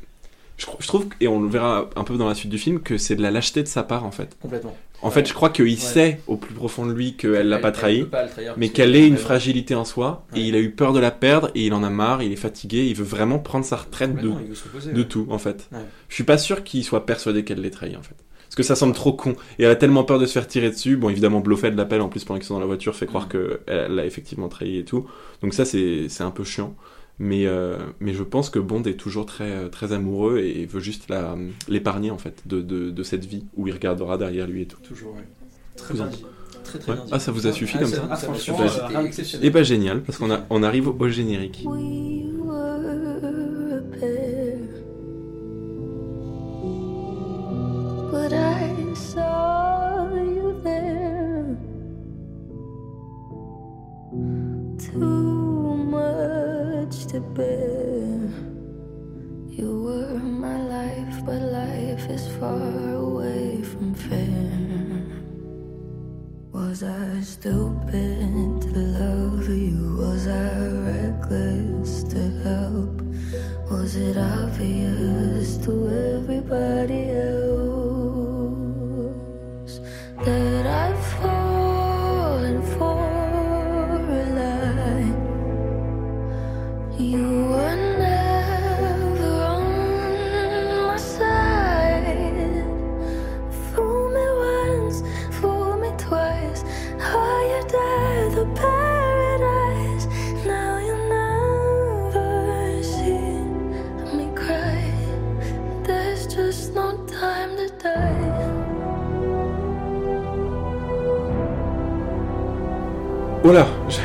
Je trouve, et on le verra un peu dans la suite du film, que c'est de la lâcheté de sa part en fait. Complètement. En Ouais. fait, je crois qu'il Ouais. sait au plus profond de lui qu'elle l'a pas trahi. pas trahir mais qu'elle que- ait une fragilité en soi, et il a eu peur de la perdre, et il en a marre, il est fatigué, il veut vraiment prendre sa retraite de, tout, en fait. Je suis pas sûr qu'il soit persuadé qu'elle l'ait trahi, en fait. Parce que ça semble trop con. Et elle a tellement peur de se faire tirer dessus. Bon, évidemment, Blofeld l'appelle en plus pendant qu'ils sont dans la voiture, fait croire qu'elle l'a effectivement trahi et tout. Donc ça, c'est c'est un peu chiant. Mais, euh, mais je pense que Bond est toujours très, euh, très amoureux et veut juste la- l'épargner, en fait, de, de, de cette vie où il regardera derrière lui et tout. Toujours, ouais. Très bien dit. Très très Ouais. bien dit. Ah, ça vous a suffi comme ça Ah, franchement, suffi. euh. Et bah génial, parce qu'on a- on arrive au, au générique. We were a pair, but I saw you there. Too much to bear. You were my life, but life is far away from fair. Was I stupid to love you? Was I reckless to help? Was it obvious Oh là je,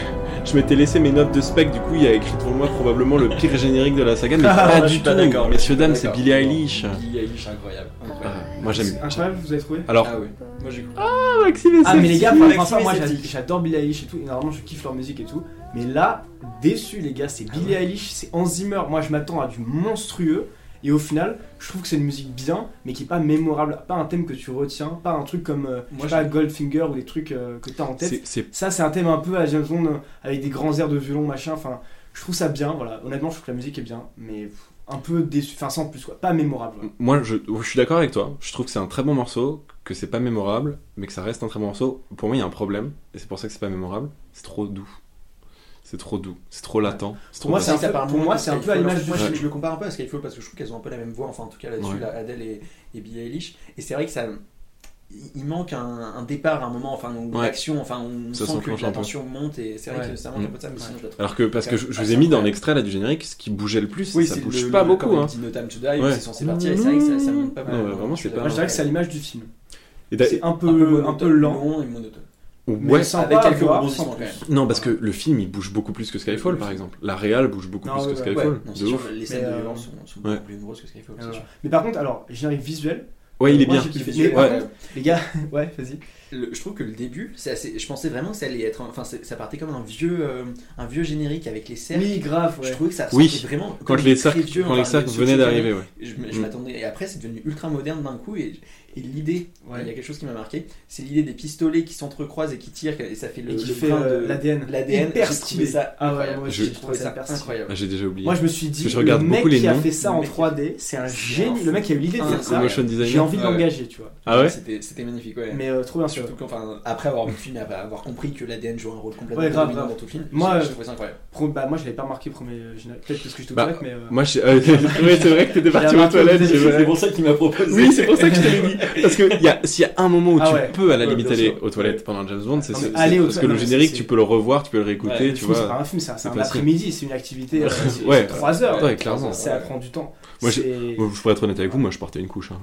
je m'étais laissé mes notes de spec, du coup il y a écrit devant moi probablement le pire générique de la saga, mais Ah, pas du tout. d'accord, Messieurs, dames, c'est. Billie Eilish. Billie Eilish, incroyable. Ah, incroyable. moi j'aime. Incroyable, vous avez trouvé Alors, Ah oui, moi j'ai cru. Maxime et Ah mais les gars, franchement, moi j'adore Billie Eilish et tout, et normalement je kiffe leur musique et tout, mais là, déçu les gars, c'est Billie Eilish, c'est Hans Zimmer, moi je m'attends à du monstrueux, et au final, je trouve que c'est une musique bien, mais qui est pas mémorable, pas un thème que tu retiens, pas un truc comme, euh, Moi, je sais pas, Goldfinger ou des trucs euh, que t'as en tête. C'est- c'est Ça c'est un thème un peu à James Bond, euh, avec des grands airs de violon, machin, enfin, je trouve ça bien, voilà, honnêtement je trouve que la musique est bien, mais pff, un peu déçu, enfin sans plus quoi, pas mémorable. voilà. Moi, je, je suis d'accord avec toi. Je trouve que c'est un très bon morceau, que c'est pas mémorable, mais que ça reste un très bon morceau. Pour moi, il y a un problème, et c'est pour ça que c'est pas mémorable. C'est trop doux. C'est trop doux. C'est trop latent. C'est trop Pour moi, peu- pour moi, c'est un peu à l'image du Moi, je- le compare un peu à Skyfall parce que je trouve qu'elles ont un peu la même voix, enfin en tout cas là-dessus, Ouais. là, Adele et, et Billie Eilish. Et c'est vrai que ça. il- manque un, un départ à un moment, enfin, Ouais. action, enfin, on Ça sent que la tension monte et c'est vrai Ouais. que ça manque Mm. un peu de ça, mais sinon je la trouve. Alors que, parce que je, je vous ai mis dans l'extrait là du générique, ce qui bougeait le plus, Oui, ça bouge le- pas le- beaucoup. comme Hein. dit No Time to Die, Ouais. c'est censé partir et c'est vrai que ça, ça monte pas mal. Vraiment, c'est pas- Moi je dirais que c'est à l'image du film. C'est un peu, lent. et monotone. Ouais. sympa avec quelques rebondissements, sans. Non, parce que le film il bouge beaucoup plus que Skyfall par exemple. La réal bouge beaucoup Non, plus ouais, que ouais. Ouais, Skyfall. non, de c'est sûr, ouf. les scènes Mais, de euh, violence sont, sont ouais. beaucoup plus nombreuses que Skyfall, c'est Euh, sûr. Mais par contre, alors, générique visuel, Ouais, il est Moi, bien. j'ai kiffé. ouais. contre, les gars, ouais, vas-y. Le- je trouve que le début, c'est assez, je pensais vraiment que ça allait être, enfin, ça partait comme un vieux, euh, un vieux générique avec les cercles. Oui, grave, Je trouvais que ça Oui. sortait vraiment Quand comme les cercles, vieux, quand les cercles ce venaient d'arriver, ouais. Je, Mm. m'attendais et après c'est devenu ultra moderne d'un coup et, et l'idée, Ouais. il y a quelque chose qui m'a marqué, c'est l'idée des pistolets qui s'entrecroisent et qui tirent et ça fait le, Et qui le fait euh, de l'ADN. l'ADN. Hyper J'ai stylé. trouvé ça Ah ouais, moi Je- trouvé ça incroyable. Ah, J'ai déjà oublié. Moi, je me suis dit, je le mec qui a fait ça en mec- 3D, c'est un génie. Le mec qui a eu l'idée de faire ça. motion designer. J'ai envie de l'engager, tu vois. Ah ouais C'était c'était magnifique, ouais. Mais euh, trop bien après avoir vu le film et avoir compris que l'ADN joue un rôle complètement Ouais, grave, dominant grave. dans tout le film, Moi, trouvé ça incroyable. Pro- Bah, moi, je l'avais pas remarqué premier euh, générique. Peut-être parce que j'étais aux Bah, mais. euh, Moi, je... euh, c'est vrai que t'étais parti aux toilettes. c'est pour ça qu'il m'a proposé. Oui, c'est pour ça que je te l'ai dit. Parce que y a- s'il y a un moment où Ah tu ouais. peux à la limite aller sûr. aux toilettes pendant James Bond, c'est parce que le générique, tu peux le revoir, tu peux le réécouter, tu film, c'est pas vois. un film, c'est un- après-midi, c'est une activité. euh, Ouais. 3 heures. Ouais, clairement. Ça prend du temps. Moi, je pourrais être honnête avec vous, moi je portais une couche.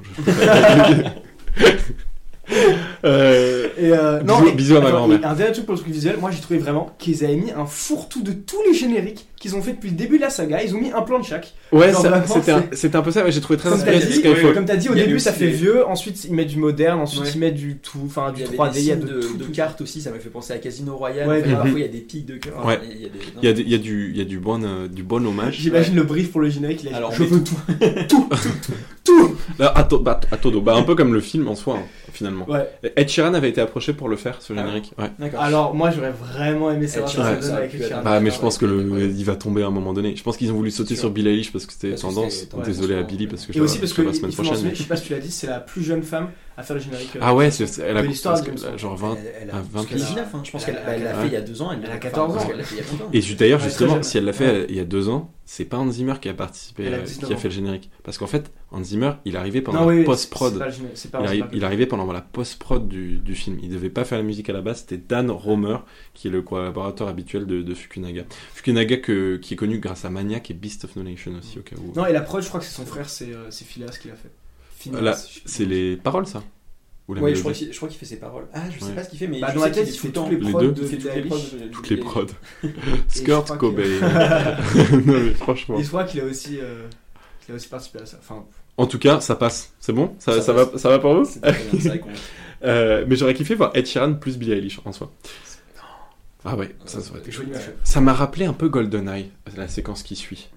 Euh, Et euh, Bisous- mais- bisous à ma grand-mère. Un dernier truc pour le truc visuel, moi j'ai trouvé vraiment qu'ils avaient mis un fourre-tout de tous les génériques qu'ils ont fait depuis le début de la saga. Ils ont mis un plan de chaque. Ouais, c'était un, c'est- c'était un peu ça, mais j'ai trouvé très Comme t'as inspiré de dit, Skyfall. comme t'as dit, au début ça fait les- vieux, ensuite ils mettent du moderne, ensuite Ouais. ils mettent du tout, enfin Il du y avait 3D, des il y a de, de, tout, de tout. cartes aussi, ça m'a fait penser à Casino Royale. Ouais. Parfois il y a des pics de cœur. Ouais. Il y a des- Il y a, des- il y a du, il y a du bon, euh, du bon hommage. J'imagine le brief pour le générique, il a dit Alors, je veux tout, tout, tout, tout. Là, à, to- bah, à todo. Bah, un peu comme le film en soi, hein, finalement. Ouais. Ed Sheeran avait été approché pour le faire, ce Ah générique. Ouais. D'accord. Alors moi j'aurais vraiment aimé savoir Ed ce que ça Sheeran, donne avec Ed Sheeran. Bah, mais je ouais, pense que le, ouais. il va tomber à un moment donné. Je pense qu'ils ont voulu sauter sur Billie Eilish parce que c'était tendance. Désolé à. Billy parce que je Et aussi parce que la semaine prochaine. je sais pas si tu l'as dit, c'est la plus jeune femme à faire le générique. euh, Ah ouais, c'est, elle a de l'histoire de genre 20. Elle, a 20 parce qu'elle a 19, hein. je pense qu'elle l'a fait il y a deux ans. Elle, elle a enfin, 14 parce ans. qu'elle l'a fait il y a longtemps. Et d'ailleurs, justement, si elle l'a fait il y a deux ans, c'est pas Hans Zimmer qui a participé, a euh, 19 qui a fait le générique. Parce qu'en fait, Hans Zimmer, il arrivait pendant Non, la oui, post-prod. Il, arrivait pendant la post-prod du, du film. Il devait pas faire la musique à la base. C'était Dan Romer, qui est le collaborateur habituel de, de Fukunaga. Fukunaga que- qui est connu grâce à Maniac et Beast of No Nation aussi, au cas où. Non, et la prod, je crois que c'est son frère, c'est euh, c'est Phileas qui l'a fait. C'est les paroles, ça Ou la Ouais, je mélodie crois qu'il je crois qu'il fait ses paroles. Ah, je sais Ouais. pas ce qu'il fait, mais Bah, je dans sais la tête, qu'il il fait toutes les Les prods deux de Il fait Billie toutes les prods. Toutes les prods. je Skirt crois que- Cobain. non, mais franchement. Et je crois qu'il a aussi, euh, qu'il a aussi participé à ça. Enfin, En tout cas, ça passe. C'est bon ça, Ça ça, passe. va, ça va pour vous C'est très bien, c'est vrai qu'on- Euh, Mais j'aurais kiffé voir Ed Sheeran plus Billie Eilish en soi. Ah ouais, ça, joli machin. Ça m'a rappelé un peu GoldenEye, la séquence qui suit.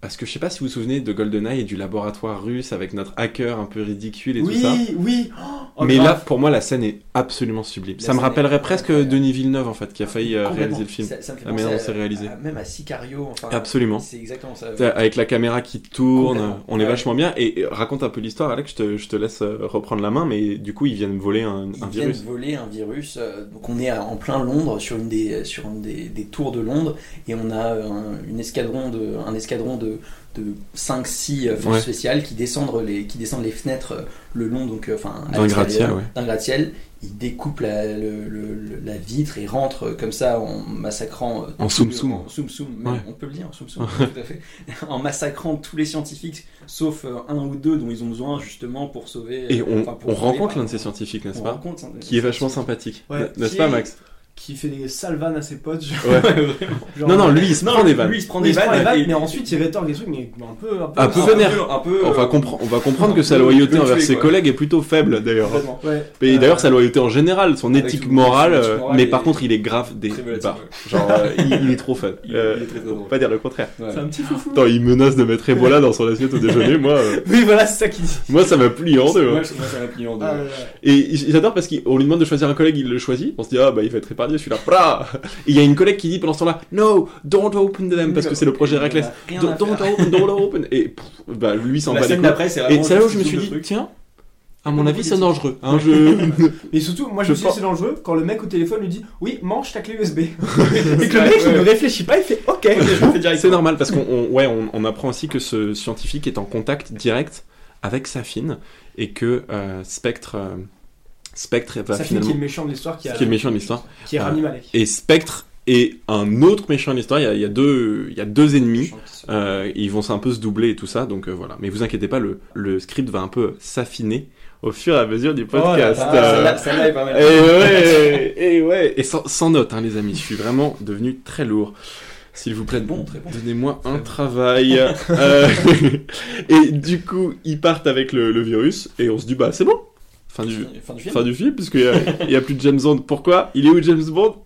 Parce que je sais pas si vous vous souvenez de GoldenEye et du laboratoire russe avec notre hacker un peu ridicule et tout ça. Oui, oui. Oh, Mais grave. là, pour moi, la scène est absolument sublime. La ça me rappellerait est presque. Denis Villeneuve en fait, qui a failli euh, réaliser le film. Ça, ça me fait La dont à- c'est réalisé. à- Même à Sicario. Enfin, Absolument. C'est exactement ça. Avec la caméra qui tourne, on est Ouais. vachement bien. Et, raconte un peu l'histoire, Alex. Je te, je te laisse euh, reprendre la main, mais du coup, ils viennent voler un, Ils un viennent virus. voler un virus. euh, donc on est en plein Londres, sur une des, sur une des, des tours de Londres, et on a un, une escadron de, un escadron de, de 5-6 forces Ouais. spéciales qui descendent les, qui descendent les fenêtres euh, le long donc, euh, enfin, D'un gratte-ciel, ouais. gratte-ciel. Ils découpent la, le- le- le- la vitre et rentrent euh, comme ça en massacrant. euh, En tous soum les- soum. En soum soum, même, Ouais. on peut le dire, en soum soum, tout à fait. En massacrant tous les scientifiques, sauf euh, un ou deux dont ils ont besoin justement pour sauver. Et euh, on, enfin, pour on sauver, rencontre l'un de ces scientifiques, n'est-ce pas Qui est vachement sympathique. Ouais. N'est-ce pas, Max Qui fait des salvanes à ses potes. Genre, Ouais. genre- Non, non, lui, il se Non, prend des vannes. Lui, il se prend des vannes, vannes, et- mais ensuite il rétorque des trucs, mais un peu. Un peu, Un peu un vénère. un peu. On va, euh, compre- on va comprendre que sa loyauté envers tuer, ses quoi. collègues est plutôt faible, d'ailleurs. Ouais. Et Euh, d'ailleurs, sa loyauté en général, son Avec éthique morale, euh, mais est- par contre, il est grave des barres. Genre, euh, il, il est trop fun. Il- Euh, il est très, très faut drôle. pas dire le contraire. Ouais. C'est un petit foufou. Attends, il menace de mettre Ebola dans son assiette au déjeuner, moi, euh, Oui, voilà, c'est ça qu'il dit. moi ça m'a plié en deux. hein. Moi, je- moi, ça m'a plié en deux. Là, là. Et j'adore parce qu'on lui demande de choisir un collègue, il le choisit. On se dit, ah bah il va être celui-là. Il y a une collègue qui dit pendant ce temps-là, no, don't open them, parce que c'est le projet rien Don't, open, don't open. Et pff, bah lui s'en bat les couilles. Et c'est là où je me suis dit, truc. tiens, à mon avis c'est dangereux. Hein, je... Et surtout, moi je Je me suis dit c'est dangereux quand le mec au téléphone lui dit Oui, mange ta clé USB. et C'est que le mec il ne réfléchit pas, il fait Ok. C'est normal parce qu'on on- ouais, on, on apprend aussi que ce scientifique est en contact direct avec Safine et que euh, Spectre, euh, Spectre va Ça fait qui est finalement le méchant de l'histoire qui, a- qui est le méchant de l'histoire qui est. Rami Malek. et Spectre est un autre méchant de l'histoire. Il y a, il y a deux, il y a deux ennemis. Euh, ils vont un peu se doubler et tout ça, donc euh, voilà. Mais vous inquiétez pas, le, le script va un peu s'affiner au fur et à mesure du podcast. Ah, Euh, celle-là- Celle-là est pas mal. et ouais, et ouais, et sans, sans note, hein, les amis. Je suis vraiment devenu très lourd. S'il vous plaît, Bon, très bon. donnez-moi un travail. Euh, et du coup, ils partent avec le, le virus et on se dit bah c'est bon. Fin du, Fin du film. fin du film, puisqu'il y, a- a plus de James Bond. Pourquoi Il est où James Bond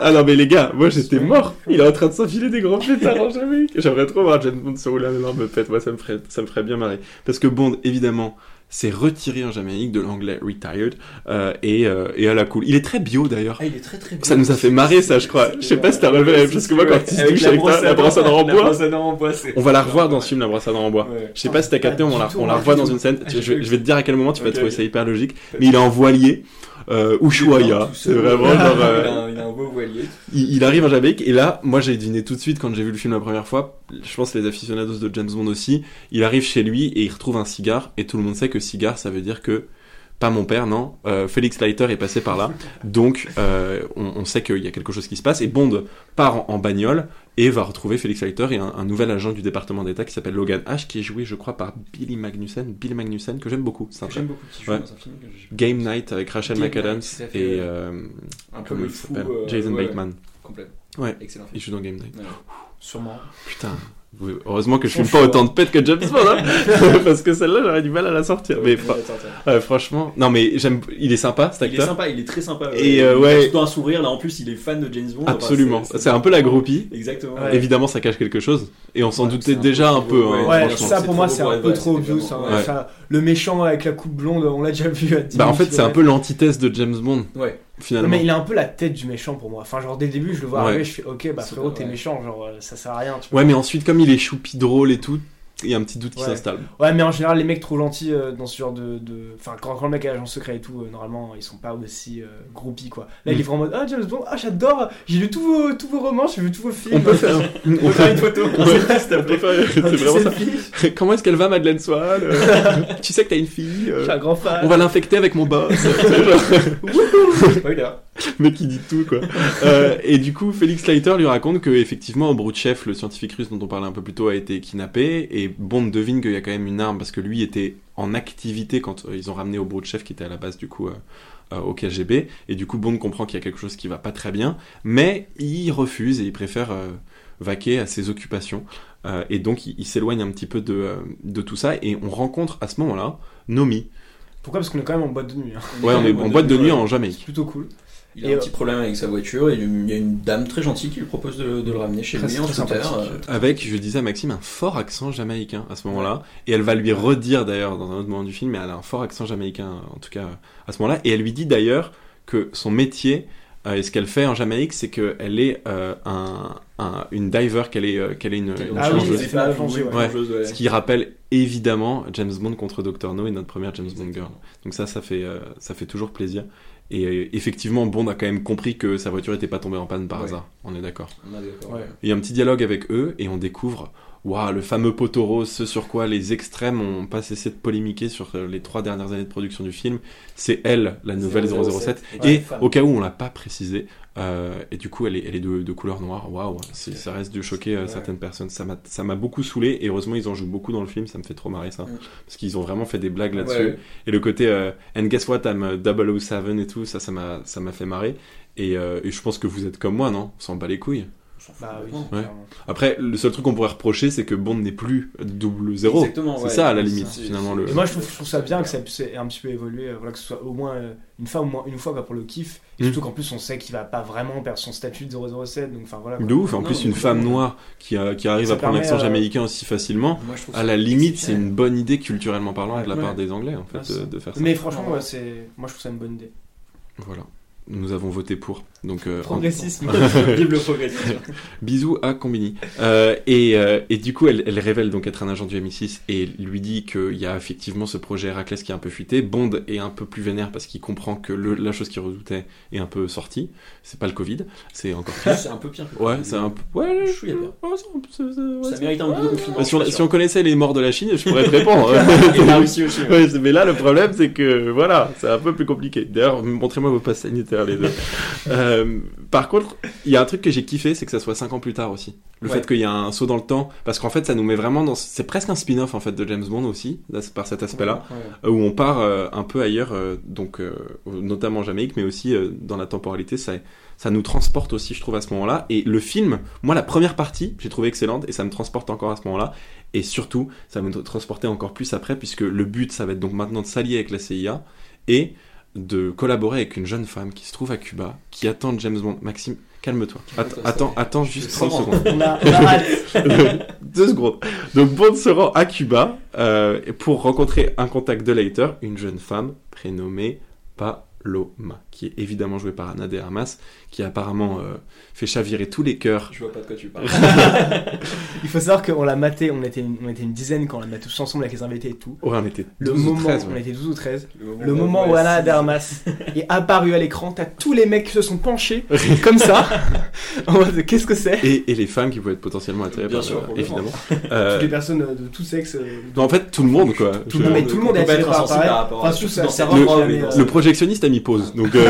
ah non mais les gars, moi j'étais mort. Il est en train de s'enfiler des grands pétards en Jamaïque. J'aimerais trop voir James Bond se rouler un énorme pète. Moi ça me ferait, ça me ferait bien marrer. Parce que Bond, évidemment, s'est retiré en Jamaïque de l'anglais retired euh, et, euh, et à la cool. Il est très bio d'ailleurs. Ah, il est très très bien. Ça nous a fait marrer ça, je crois. Je sais pas si t'as relevé la même chose que moi quand touche avec la brosse à dents en bois. On va la revoir dans ce film, la dents en bois. Je sais pas si t'as capté, Pas on la, la revoit dans une scène. Ah, Je, vais te dire à quel moment tu vas trouver ça hyper logique. Mais il est en voilier. Euh, Ushuaïa, c'est vraiment genre, euh, Il a un- il a un beau voilier. il, il arrive en Jamaïque et là, moi j'ai deviné tout de suite quand j'ai vu le film la première fois. Je pense les aficionados de James Bond aussi. Il arrive chez lui et il retrouve un cigare et tout le monde sait que cigare ça veut dire que Pas mon père, non. Euh, Félix Leiter est passé par là. Donc, euh, on, on sait qu'il y a quelque chose qui se passe. Et Bond part en, en bagnole et va retrouver Félix Leiter et un, un nouvel agent du département d'État qui s'appelle Logan Ash, qui est joué, je crois, par Billy Magnussen. Billy Magnussen, que j'aime beaucoup. C'est un J'aime beaucoup qui joue Ouais. dans un film que Game Night avec Rachel Game McAdams Night, et euh, un peu le il fou. euh, Jason ouais, Bateman. Complètement. Ouais. Excellent Il film. joue dans Game Night. Ouais. Sûrement. Putain. Oui, Heureusement que je Son filme pas autant de pets que James Bond, hein parce que celle-là j'aurais du mal à la sortir. Mais fra- ouais, franchement, non mais j'aime, il est sympa cet Il est acteur. sympa, il est très sympa. Et, ouais. euh, Il ouais. a tout le temps un sourire, là en plus il est fan de James Bond. Enfin, Absolument. C'est un peu la groupie. Exactement. Ouais. Évidemment, ça cache quelque chose. Et on s'en Ouais, doutait un déjà peu un peu. trop- hein, ouais, Ouais, franchement. ça pour moi c'est un ouais, peu ouais, trop obvious. hein. ouais. Enfin, le méchant avec la coupe blonde, on l'a déjà vu à 10 Bah en 000 fait, c'est un peu l'antithèse de James Bond Ouais. Finalement. Mais il a un peu la tête du méchant pour moi. Enfin, genre dès le début, je le vois Ouais. arriver, je fais ok, bah frérot, t'es méchant, genre euh, ça sert à rien. Tu vois. Ouais, mais ensuite, comme il est choupi drôle et tout, il y a un petit doute qui s'installe. Ouais, mais en général, les mecs trop gentils euh, dans ce genre de. de- Enfin, quand, quand le mec est agent secret et tout, euh, normalement, ils sont pas aussi euh, groupies quoi. Là, il Mm. est vraiment en mode Ah, James Bond, ah, j'adore, j'ai lu tous vos, tous vos romans, j'ai vu tous vos films. On peut faire, On faire une photo. C'est vraiment ça. Comment est-ce qu'elle va, Madeleine Soal Tu sais que t'as une fille. Je euh, suis un grand fan. On va l'infecter avec mon boss. Spoiler. le mec qui dit tout quoi. Euh, et du coup, Félix Leiter lui raconte que effectivement, Brouchev, le scientifique russe dont on parlait un peu plus tôt, a été kidnappé. Et Bond devine qu'il y a quand même une arme parce que lui était en activité quand euh, ils ont ramené au Brouchev qui était à la base du coup. euh, euh, au KGB et du coup Bond comprend qu'il y a quelque chose qui va pas très bien mais il refuse et il préfère euh, vaquer à ses occupations Euh, et donc il, il s'éloigne un petit peu de, euh, de tout ça et on rencontre à ce moment-là Nomi Pourquoi? Parce qu'on est quand même en boîte de nuit. hein. ouais on est en boîte de nuit en Jamaïque C'est plutôt cool. Il a Et, un euh, petit problème avec sa voiture et il y a une dame très gentille qui lui propose de, de le ramener chez Très- lui en scooter. euh, avec, je disais à Maxime, un fort accent jamaïcain à ce moment-là. Et elle va lui redire d'ailleurs dans un autre moment du film, mais elle a un fort accent jamaïcain en tout cas à ce moment-là. Et elle lui dit d'ailleurs que son métier euh, et ce qu'elle fait en Jamaïque, c'est qu'elle est euh, un, un- une diver, qu'elle est, euh, qu'elle est une, une Ah oui, plongeuse. c'est pas plongée, ouais. Ouais. Plongeuse, ouais. Ce qui rappelle évidemment James Bond contre Dr No et notre première James Bond girl. Donc ça, ça fait, euh, ça fait toujours plaisir. Et euh, effectivement, Bond a quand même compris que sa voiture n'était pas tombée en panne par Ouais. hasard. On est d'accord. Ouais. Il y a un petit dialogue avec eux et on découvre waouh, le fameux poteau rose, ce sur quoi les extrêmes ont pas cessé de polémiquer sur euh, les trois dernières années de production du film. C'est elle, la nouvelle 007. Ouais, Et au cas où on l'a pas précisé, euh, et du coup elle est, elle est de, de couleur noire, waouh, ça reste de choquer euh, Ouais. certaines personnes. Ça m'a beaucoup saoulé et heureusement ils en jouent beaucoup dans le film, ça me fait trop marrer ça. Mm. Parce qu'ils ont vraiment fait des blagues là-dessus. Ouais. Et le côté euh, And guess what, I'm euh, 007 et tout, ça ça m'a ça m'a fait marrer. Et, euh, et je pense que vous êtes comme moi, non? On s'en bat les couilles. Bah oui, Ouais. Après, le seul truc qu'on pourrait reprocher, c'est que Bond n'est plus double zéro. Exactement, C'est ouais. ça, à la limite, ça. finalement. Le... Et moi, je trouve, je trouve ça bien que ça puisse un petit peu évoluer, euh, voilà, que ce soit au moins euh, une fois, au moins une fois quoi, pour le kiff. Et Mm. surtout qu'en plus, on sait qu'il va pas vraiment perdre son statut de 007. Donc, enfin voilà. quoi. De ouf, en Non, plus, une femme noire qui, a- qui arrive Ça à prendre l'accent euh, jamaïcain aussi facilement, Moi, à la limite, c'est une bonne idée culturellement parlant de la Ouais. part des Anglais, en fait, Ouais, de, faire ça. Mais franchement, Ouais. ouais, c'est... moi, je trouve ça une bonne idée. Voilà. Nous avons voté pour. Donc, euh, en- Progressisme. Vive le progressisme. Bisous à Combini. Euh, et, euh, et du coup, elle, elle révèle donc être un agent du MI6 et lui dit qu'il y a effectivement ce projet Héraclès qui est un peu fuité. Bond est un peu plus vénère parce qu'il comprend que le, la chose qu'il redoutait est un peu sortie. C'est pas le Covid, c'est encore pire. C'est un peu pire. que Ouais, c'est un peu. Ouais, pire. ouais, ouais, Ça c'est- mérite un ouais. confinement. Si on, je si connaissait les morts de la Chine, je pourrais te répondre. Et la Russie aussi. mais là, le problème, c'est que voilà, c'est un peu plus compliqué. D'ailleurs, montrez-moi vos passes sanitaires, les deux. Euh, par contre, il y a un truc que j'ai kiffé, c'est que ça soit 5 ans plus tard aussi. Le Ouais. fait qu'il y a un saut dans le temps, parce qu'en fait, ça nous met vraiment dans. C'est presque un spin-off en fait de James Bond aussi, là, par cet aspect-là, Ouais. euh, où on part euh, un peu ailleurs, euh, donc notamment en Jamaïque, mais aussi dans la temporalité. Ça, ça nous transporte aussi, je trouve, à ce moment-là. Et le film, moi, la première partie, j'ai trouvé excellente, et ça me transporte encore à ce moment-là. Et surtout, ça va me transporter encore plus après, puisque le but, ça va être donc maintenant de s'allier avec la CIA et de collaborer avec une jeune femme qui se trouve à Cuba, qui attend James Bond. Maxime, calme-toi. Att- Calme-toi, attends, attends juste je 30 sens. secondes. On a, on a hâte. Deux secondes. Donc Bond se rend à Cuba euh, pour rencontrer un contact de Leiter, une jeune femme prénommée Paloma, qui est évidemment joué par Anna de Armas, qui a apparemment euh, fait chavirer tous les cœurs. Je vois pas de quoi tu parles. Il faut savoir qu'on l'a maté, on était, une, on était une dizaine quand on l'a maté tous ensemble avec les invités et tout. Ouais, on était Le 12 ou moment, 13, on ouais. était 12 ou 13. Le moment où Anna de Armas est apparue à l'écran, t'as tous les mecs qui se sont penchés comme ça. en mode qu'est-ce que c'est? Et, et les femmes qui pouvaient être potentiellement attirées Bien par sûr, le- évidemment. Euh, Toutes les personnes euh, de tout sexe. euh, non, en fait, tout le monde, quoi. Tout le monde, mais tout le monde est attiré être par pareil. Le projectionniste a mis pause, donc euh,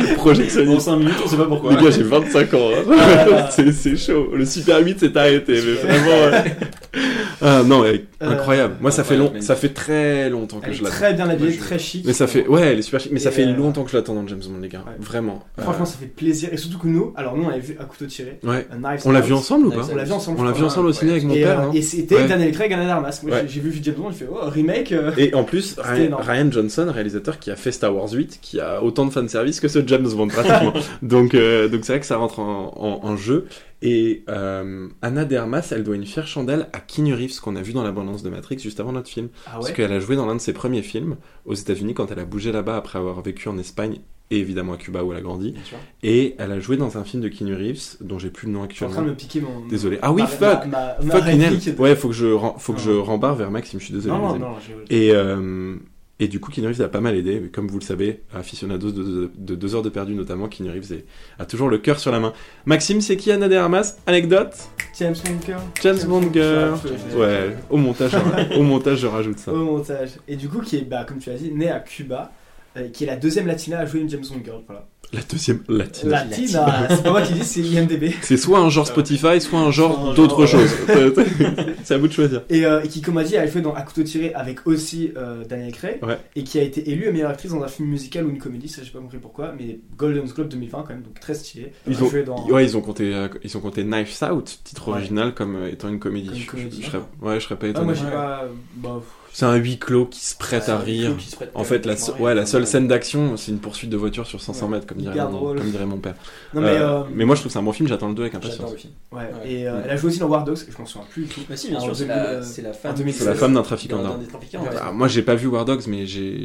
le projectionniste. 5 minutes, on sait pas pourquoi. Les gars, j'ai 25 ans. hein. Ah. c'est, c'est chaud. Le Super 8 s'est arrêté, mais vraiment. Ah, non, ouais, Euh, incroyable. Moi, ça fait long, ça fait très longtemps que Elle je est l'attends. très bien habillée, je- très chic. Mais ça fait, ouais, elle est super chic. Mais ça fait euh, longtemps que je l'attends dans James Bond, les gars. Ouais. Vraiment. Franchement, Euh, ça fait plaisir. Et surtout que nous, alors nous, on l'avait vu à couteau tiré. ouais. On l'a vu ensemble ou pas On l'a vu ensemble. On l'a je vu ensemble au ciné avec mon et, père. euh, hein. et c'était Ouais. Daniel Craig, Anna Armas. Moi, Ouais. j'ai- vu James Bond, j'ai fait oh remake. euh. Et en plus, Ryan, Johnson, réalisateur qui a fait Star Wars 8, qui a autant de fanservice que ce James Bond pratiquement. donc euh, donc c'est vrai que ça rentre en, en- en jeu. Et euh, Anna de Armas, elle doit une fière chandelle à Keanu Reeves qu'on a vu dans l'abondance de Matrix juste avant notre film. Ah Parce ouais. qu'elle a joué dans l'un de ses premiers films aux États-Unis quand elle a bougé là-bas après avoir vécu en Espagne et évidemment à Cuba où elle a grandi. Et elle a joué dans un film de Keanu Reeves dont j'ai plus le nom Je suis en train actuellement. de me piquer mon. Désolé. Ah oui, ma- fuck. ma- ma- ma Fuck Inel. réplique de- Ouais, faut que je faut que je rembarre vers Maxime. Je suis désolé. Non, non, non. Et, euh, et du coup, Keanu Reeves a pas mal aidé. Mais Comme vous le savez, aficionados de, de, de deux heures de perdu notamment, Keanu Reeves est- a toujours le cœur sur la main. Maxime, c'est qui Anna de Armas? Anecdote? James Bond Girl. James Bond Girl. Ouais, au montage, je- au montage, je rajoute ça. Au montage. Et du coup, qui est, bah, comme tu as dit, née à Cuba, euh, qui est la deuxième latina à jouer une James Bond Girl. Voilà. La deuxième latine. Latina, c'est pas moi qui dis, c'est IMDB. C'est soit un genre Spotify, soit un genre d'autre chose. c'est à vous de choisir. Et, euh, et qui, comme a dit, a joué dans À couteau tiré avec aussi euh, Daniel Craig. Ouais. Et qui a été élue meilleure actrice dans un film musical ou une comédie, ça j'ai pas compris pourquoi, mais Golden Globe 2020 quand même, donc très stylé. Ils ont, joué dans- ouais, ils ont compté, euh, ils ont compté Knives Out, titre Ouais. original, comme euh, étant une comédie. Comme une Je- comédie, je, je serais, d'accord. ouais, je serais pas Ah, étonné. moi j'ai Ouais. pas. Bah, C'est un huis clos qui se prête à rire. qui se prête En fait, la, ouais, la seule scène d'action, c'est une poursuite de voiture sur 500 Ouais. mètres, comme dirait, mon, drôle. comme dirait mon père. Non mais. Euh, euh, mais moi, je trouve que c'est un bon film, j'attends le 2 avec impatience. le film. Ouais, Ouais. et euh, elle a joué aussi dans War Dogs, je m'en souviens plus du tout. Bah si, bien En sûr, c'est 2000, la, euh, femme. 2016. C'est la femme d'un trafiquant d'armes. des trafiquants. Ouais. ouais. Ah, moi, j'ai pas vu War Dogs, mais j'ai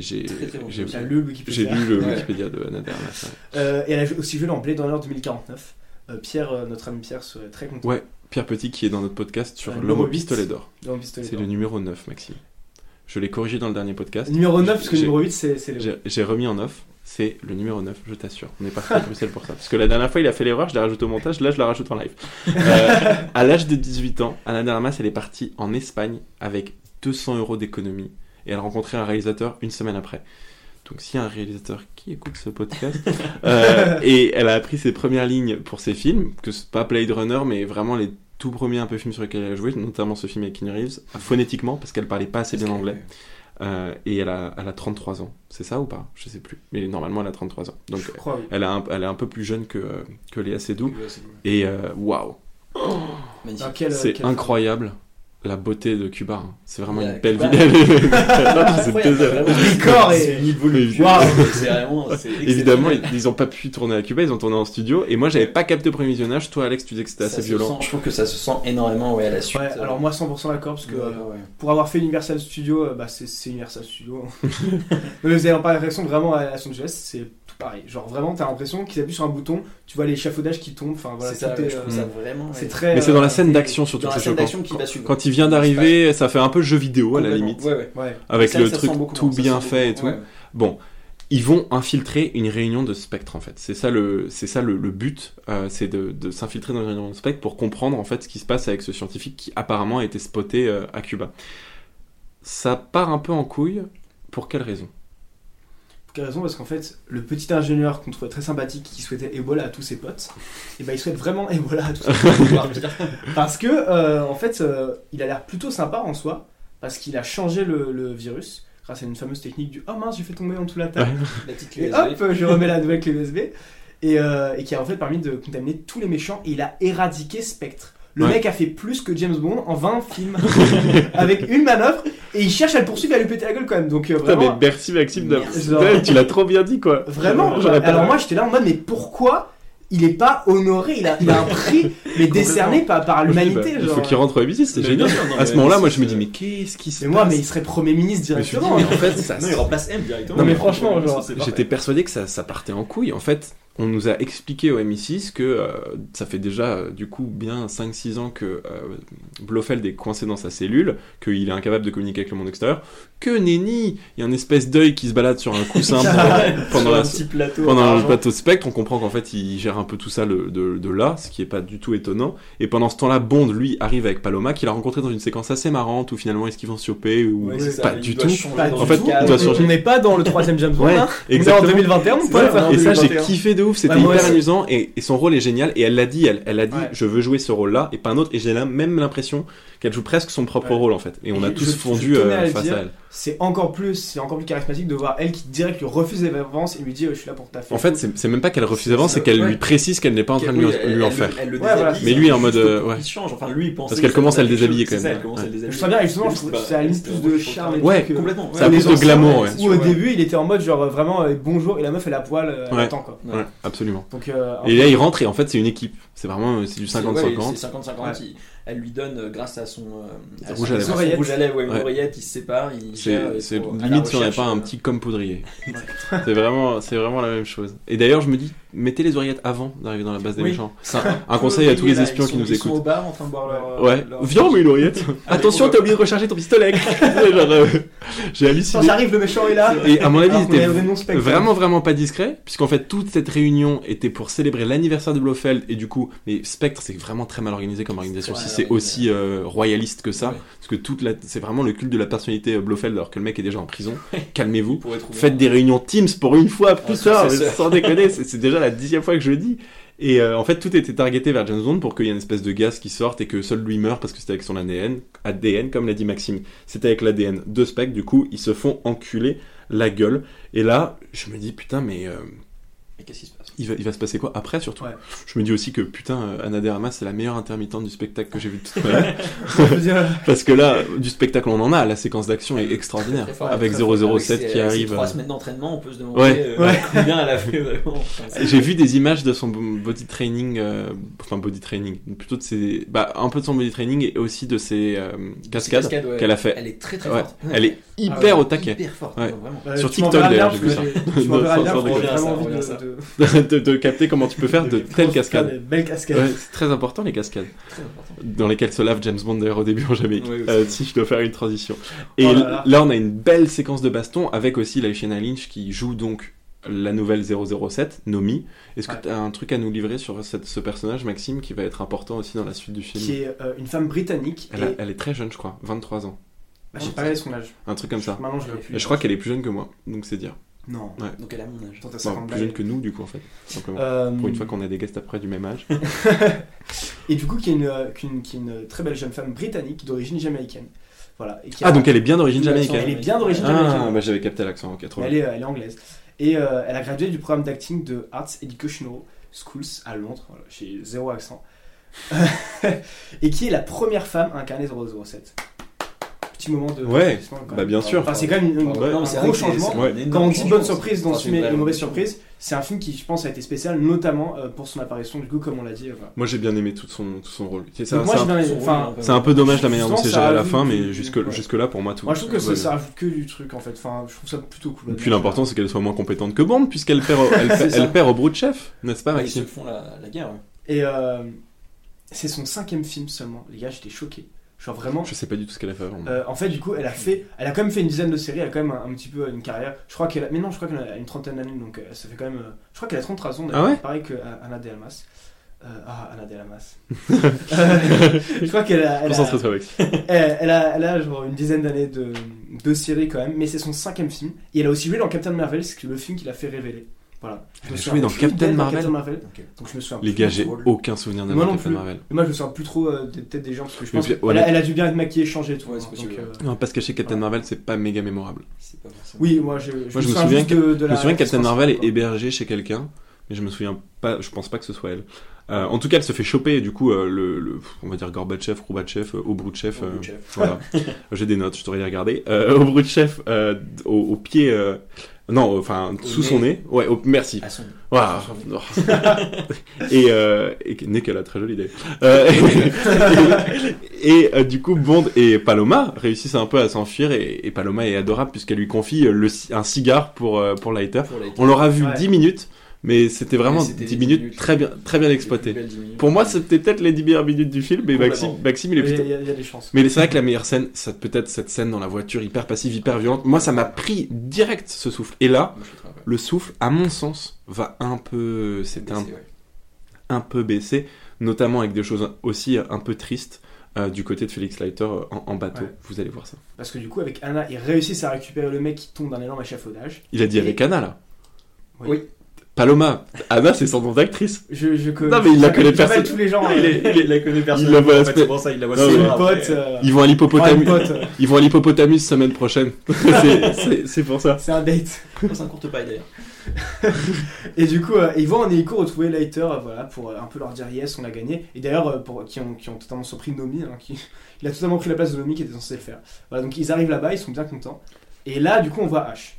lu le. Wikipédia de. Euh, et elle a aussi joué dans Blade Runner 2049. Euh, Pierre, notre ami Pierre, serait très content. Ouais, Pierre Petit qui est dans notre podcast sur Euh, l'homme numéro au huit. pistolet d'or. C'est le numéro 9, Maxime. Je l'ai corrigé dans le dernier podcast. Numéro 9, parce que J'ai- numéro 8, c'est le. J'ai remis en off, c'est le numéro 9, je t'assure. On est parti à Bruxelles pour ça. Parce que la dernière fois, il a fait l'erreur, je l'ai rajouté au montage, là, je la rajoute en live. Euh, à l'âge de 18 ans, Anna de Armas, elle est partie en Espagne avec 200 euros d'économie. Et elle a rencontré un réalisateur une semaine après. Donc, s'il y a un réalisateur qui écoute ce podcast, euh, et elle a appris ses premières lignes pour ses films, que c'est pas Blade Runner, mais vraiment les tout premiers un peu films sur lesquels elle a joué, notamment ce film avec Keanu Reeves, phonétiquement, parce qu'elle parlait pas assez bien anglais. Euh, et elle a, elle a 33 ans. C'est ça ou pas? Je sais plus. Mais normalement, elle a 33 ans. Donc, Je crois, oui. elle, a un- elle est un peu plus jeune que, euh, que Léa Seydoux. Et euh, waouh. Dans quel- c'est incroyable la beauté de Cuba. hein. C'est vraiment une belle Cuba. vidéo. Non, c'est vraiment. Évidemment, ils, ils ont pas pu tourner à Cuba, ils ont tourné en studio. Et moi, j'avais pas capté au premier visionnage. Toi, Alex, tu disais que c'était assez se violent. sent- je trouve que ça se sent énormément ouais, à la suite. Ouais, euh, alors moi 100% d'accord parce que ouais, euh, ouais. pour avoir fait Universal Studio, euh, bah c'est Universal Studio. Mais vous avez pas l'impression que vraiment à Los Angeles c'est pareil. Genre vraiment t'as l'impression qu'ils appuient sur un bouton, tu vois l'échafaudage qui tombe. Enfin voilà, c'est euh, ça vraiment. c'est très. Mais c'est dans la euh, scène d'action surtout Dans que la scène d'action qui. Quand il vient d'arriver, ça fait un peu jeu vidéo à la limite. Ouais, ouais. Ouais. Avec le truc tout ça bien fait et tout. Bon, ils vont infiltrer une réunion de Spectre en fait. C'est ça le, c'est ça le, le but, euh, c'est de, de s'infiltrer dans une réunion de Spectre pour comprendre en fait ce qui se passe avec ce scientifique qui apparemment a été spoté euh, à Cuba. Ça part un peu en couille. Pour quelle raison? Raison? Parce qu'en fait, le petit ingénieur qu'on trouvait très sympathique qui souhaitait Ebola à tous ses potes, et ben il souhaite vraiment Ebola à tous ses potes. parce que, euh, en fait, euh, il a l'air plutôt sympa en soi, parce qu'il a changé le, le virus grâce à une fameuse technique du Oh mince, j'ai fait tomber en dessous la table. La petite Et hop, je remets la nouvelle clé USB. Et, euh, et qui a en fait permis de contaminer tous les méchants, et il a éradiqué Spectre. Le Ouais. mec a fait plus que James Bond en 20 films avec une manœuvre et il cherche à le poursuivre et à lui péter la gueule quand même. Donc euh, Putain, mais vraiment, merci Maxime d'avoir. Genre- Ouais, Tu l'as trop bien dit quoi. Vraiment, alors moi j'étais là en mode mais pourquoi il est pas honoré, il a, il a un prix, mais décerné par, par l'humanité. Bah, il faut qu'il rentre au ABC, c'était Mais génial. À ce moment-là, moi je me c'est- dis, mais qu'est-ce qui se Mais moi, passe mais il serait Premier ministre directement. dis, mais en fait, ça, Non, il remplace M directement. Non, mais franchement, c'est. J'étais persuadé que ça, ça partait en couille. En fait, on nous a expliqué au MI6 que euh, ça fait déjà euh, du coup bien 5-6 ans que euh, Blofeld est coincé dans sa cellule, qu'il est incapable de communiquer avec le monde extérieur, que nenni, il y a une espèce d'œil qui se balade sur un coussin pendant, pendant Sur la, un petit plateau. pendant en le plateau Spectre, on comprend qu'en fait il gère un peu tout ça le- de, de là, ce qui est pas du tout étonnant. Et pendant ce temps-là, Bond lui arrive avec Paloma, qu'il a rencontré dans une séquence assez marrante où finalement est-ce qu'ils vont se choper ou Ouais, ça, pas il du tout. Pas du En fait, tout. il doit On-. On n'est pas dans le troisième James Bond. Ouais, hein. On est en exactement. 2021, mon pote. Ouais, hein. Et ça, j'ai 2021. kiffé de ouf, c'était Ouais, moi hyper amusant et, et son rôle est génial. Et elle l'a dit, elle, elle a dit, Ouais. je veux jouer ce rôle-là et pas un autre. Et j'ai la- même l'impression qu'elle joue presque son propre Ouais. rôle en fait. Et on a Et tous je- fondu euh, face dire. à elle. C'est encore plus, c'est encore plus charismatique de voir elle qui direct lui refuse les avances et lui dit euh, je suis là pour taffer. En fait, c'est c'est même pas qu'elle refuse d'avance, c'est qu'elle Ouais. lui précise qu'elle n'est pas en train de lui, Oui, elle- lui en elle- faire. Ouais, Mais lui, en mode, euh, pour ouais. qu'il change. Enfin, lui, il Parce que qu'elle commence à le déshabiller quand même. Ouais. je sais bien, justement, ça a plus de charme et Ouais, Complètement. Ça a les plus de glamour, ouais. Où au Ouais. début il était en mode genre vraiment bonjour et la meuf elle a poil, euh, elle Ouais. attend quoi. Ouais. Ouais, absolument. Donc, euh, Et là, il rentre et en fait, c'est une équipe. C'est vraiment c'est du C'est- ouais, 50-50. C'est 50-50. il- Elle lui donne, euh, grâce à son, euh, à Rouge son- à son. Oreillette. rouge à lèvres, ouais, une Ouais. oreillette, il se sépare, il C'est limite si on n'avait pas un euh, petit comme poudrier. c'est vraiment, c'est vraiment la même chose. Et d'ailleurs, je me dis, mettez les oreillettes avant d'arriver dans la base des Oui. méchants. C'est un, un conseil à tous les espions qui sont- nous Ils sont au écoutent. bar en train de boire leur. Ouais, leur- viens, mais une oreillette. Attention, t'as oublié de recharger ton pistolet. Genre, euh, J'ai Quand halluciné. j'arrive, le méchant est là. Et à mon avis, Alors il qu'on avait était vraiment vraiment, pas discret, puisqu'en fait, toute cette réunion était pour célébrer l'anniversaire de Blofeld, et du coup, mais Spectre, c'est vraiment très mal organisé comme organisation, c'est aussi euh, royaliste que ça, Ouais. parce que toute la, c'est vraiment le culte de la personnalité Blofeld, alors que le mec est déjà en prison. Calmez-vous. Faites des réunions Teams pour une fois, putain, ça. sans déconner, c'est déjà la dixième fois que je le dis. Et euh, en fait, tout était targeté vers James Bond pour qu'il y ait une espèce de gaz qui sorte et que seul lui meurt parce que c'était avec son ADN, ADN comme l'a dit Maxime. C'était avec l'ADN de Spectre, du coup, ils se font enculer la gueule. Et là, je me dis, putain, mais euh, Mais qu'est-ce qui se il, va, il va se passer quoi après surtout Ouais. Je me dis aussi que, putain, euh, Anna de Armas, c'est la meilleure intermittente du spectacle que j'ai vu de toute ma Parce que là, du spectacle, on en a, la séquence d'action est extraordinaire. Très fort, avec très fort. 007 Avec ses- qui arrive. Trois euh, semaines d'entraînement, on peut se demander Ouais. euh, Ouais. combien elle a fait vraiment. Enfin, c'est- J'ai vu des images de son body training, euh, enfin body training, plutôt de ses, bah un peu de son body training et aussi de ses euh, cascades Cascade, ouais. qu'elle a fait. Elle est très très Ouais, forte. elle est Ah hyper ouais, au taquet. Hyper forte, vraiment. euh, Sur TikTok, d'ailleurs, j'ai vu Tu m'enverras vraiment ça, envie de-. de. capter comment tu peux faire de telles cascades. Des belles cascades. Ouais, c'est très important les cascades, important. dans lesquelles se lave James Bond d'ailleurs au début en Jamaïque. Oui. Euh, si je dois faire une transition. Et Oh là là. là on a une belle séquence de baston avec aussi Lashana Lynch qui joue donc la nouvelle 007, Nomi. Est-ce que Ouais. tu as un truc à nous livrer sur cette- ce personnage, Maxime, qui va être important aussi dans la suite du film Qui est euh, une femme britannique. elle, a- et- elle est très jeune, je crois, 23 ans. Bah, je sais pas quel est son âge. Un truc comme ça. Maintenant, je plus. Je crois qu'elle est plus jeune que moi, donc c'est dire. Non. Donc elle a mon âge. Bon, 50 plus jeune que nous, du coup, en fait. Simplement. Euh, Pour une fois qu'on a des guests après du même âge. Et du coup, qui est une, euh, qui est une- qui est une très belle jeune femme britannique d'origine jamaïcaine. Voilà. Et qui a- Ah, donc elle est bien d'origine l'accent, elle jamaïcaine. est bien d'origine Ah, jamaïcaine. bah j'avais capté l'accent, ok, trop bien. elle est, euh, elle est anglaise. Et euh, elle a gradué du programme d'acting de Arts Educational Schools à Londres. Voilà, j'ai zéro accent. et qui est la première femme à incarner 007. Petit moment de. Ouais, bah bien sûr. Enfin, c'est quand même une- une- Ouais. Non, un gros vrai que c'est- changement. Quand on dit bonne surprise dans ce film et mauvaise surprise, c'est un film qui, je pense, a été spécial, notamment euh, pour son apparition, du coup, comme on l'a dit. voilà. Moi j'ai bien aimé tout son, tout son rôle. C'est Donc ça- moi, c'est j'ai un, bien Son aimé. rôle, Enfin, c'est un peu dommage la manière dont c'est géré à la fin, mais du- jusque, ouais. jusque là pour moi tout. moi, je trouve que ça, rajoute que du truc, en fait. Enfin, je trouve ça plutôt cool. Et puis l'important c'est qu'elle soit moins compétente que Bond, puisqu'elle perd, au- elle, perd au brut chef, n'est-ce pas Ils se font la, guerre. Et euh, c'est son cinquième film seulement. Les gars, j'étais choqué. Genre vraiment. Je sais pas du tout ce qu'elle a fait avant. Euh, en fait, du coup, elle a fait, elle a quand même fait une dizaine de séries, elle a quand même un, un petit peu une carrière. Je crois qu'elle, a, mais non, je crois qu'elle a une trentaine d'années, donc euh, ça fait quand même. euh, je crois qu'elle a 33 ans, d'ailleurs, Ah ouais pareil que euh, Anna de Almas. Ah, Anna de Almas. Je crois qu'elle a, elle a, Concentre-toi Max. elle, elle a, elle a genre une dizaine d'années de, de séries quand même, mais c'est son cinquième film. Et elle a aussi joué dans Captain Marvel, c'est le film qui l'a fait révéler. Voilà. Je Elle me a souviens joué dans Captain Marvel Captain Marvel. Ok. Donc je me souviens Les gars, j'ai aucun souvenir de Moi non Captain plus. Marvel. Mais moi je me souviens plus trop euh, des- peut-être des gens parce que je pense puis, qu'elle honnête- a, elle a dû bien être maquillée, changée et tout. Ouais, c'est possible, donc, ouais. euh, Non, parce que chez Captain Marvel, c'est pas méga mémorable. Pas. Oui, moi je, je, Moi, je me souviens juste que- de, de Je me souviens que Captain Marvel est quoi. hébergé chez quelqu'un, mais je me souviens pas, je pense pas que ce soit elle. Euh, en tout cas, elle se fait choper, et du coup, euh, le, le- on va dire Gorbatchev, Kroubatchev, euh, Obrouchev, euh, voilà. J'ai des notes, je devrais les regarder. Euh, Obrouchev, euh, au, au pied, euh, Non, enfin, sous nez. son nez. Ouais, merci. À son. Et euh, et nez qu'elle a très jolie idée. Euh, et euh, du coup, Bond et Paloma réussissent un peu à s'enfuir et, Paloma est adorable puisqu'elle lui confie euh, le, un cigare pour, euh, pour Lighter. Pour On l'aura vu Ouais. 10 minutes, mais c'était vraiment c'était 10 les minutes, 10 minutes. très bien, très bien exploitées. Pour moi, c'était peut-être les 10 meilleures minutes du film, mais Maxime. Maxime il est plutôt. il y a- il y a des chances. Mais c'est vrai que la meilleure scène, ça peut être cette scène dans la voiture hyper passive, hyper violente. Moi, ça m'a pris direct ce souffle. Et là, ouais. le souffle, à mon sens, va un peu, c'est un, ouais. un peu baissé, notamment avec des choses aussi un peu tristes euh, du côté de Félix Leiter euh, en, en bateau. Ouais. Vous allez voir ça. Parce que du coup, avec Anna, ils réussissent à récupérer le mec qui tombe d'un énorme échafaudage. Il a dit Et- avec Anna là. Oui. Oui. Paloma. Anna, c'est son nom d'actrice. Je, je que- Non, mais il la connaît personne. tous les gens. Il est- il est- la connaît Il la voit en la fait, semaine- c'est pour ça il la voit c'est une pote. euh, Ils vont à l'hippopotamus. Ils vont à l'hippopotamus semaine prochaine. C'est- pour ça. C'est un date. C'est un courte paille d'ailleurs. Et du coup, euh, ils vont en hélico retrouver Leiter, euh, voilà, pour euh, un peu leur dire yes, on a gagné. Et d'ailleurs, euh, pour qui ont, qui ont totalement surpris Nomi, hein, qui il a totalement pris la place de Nomi qui était censé le faire. Voilà, donc ils arrivent là-bas, ils sont bien contents. Et là, du coup, on voit H.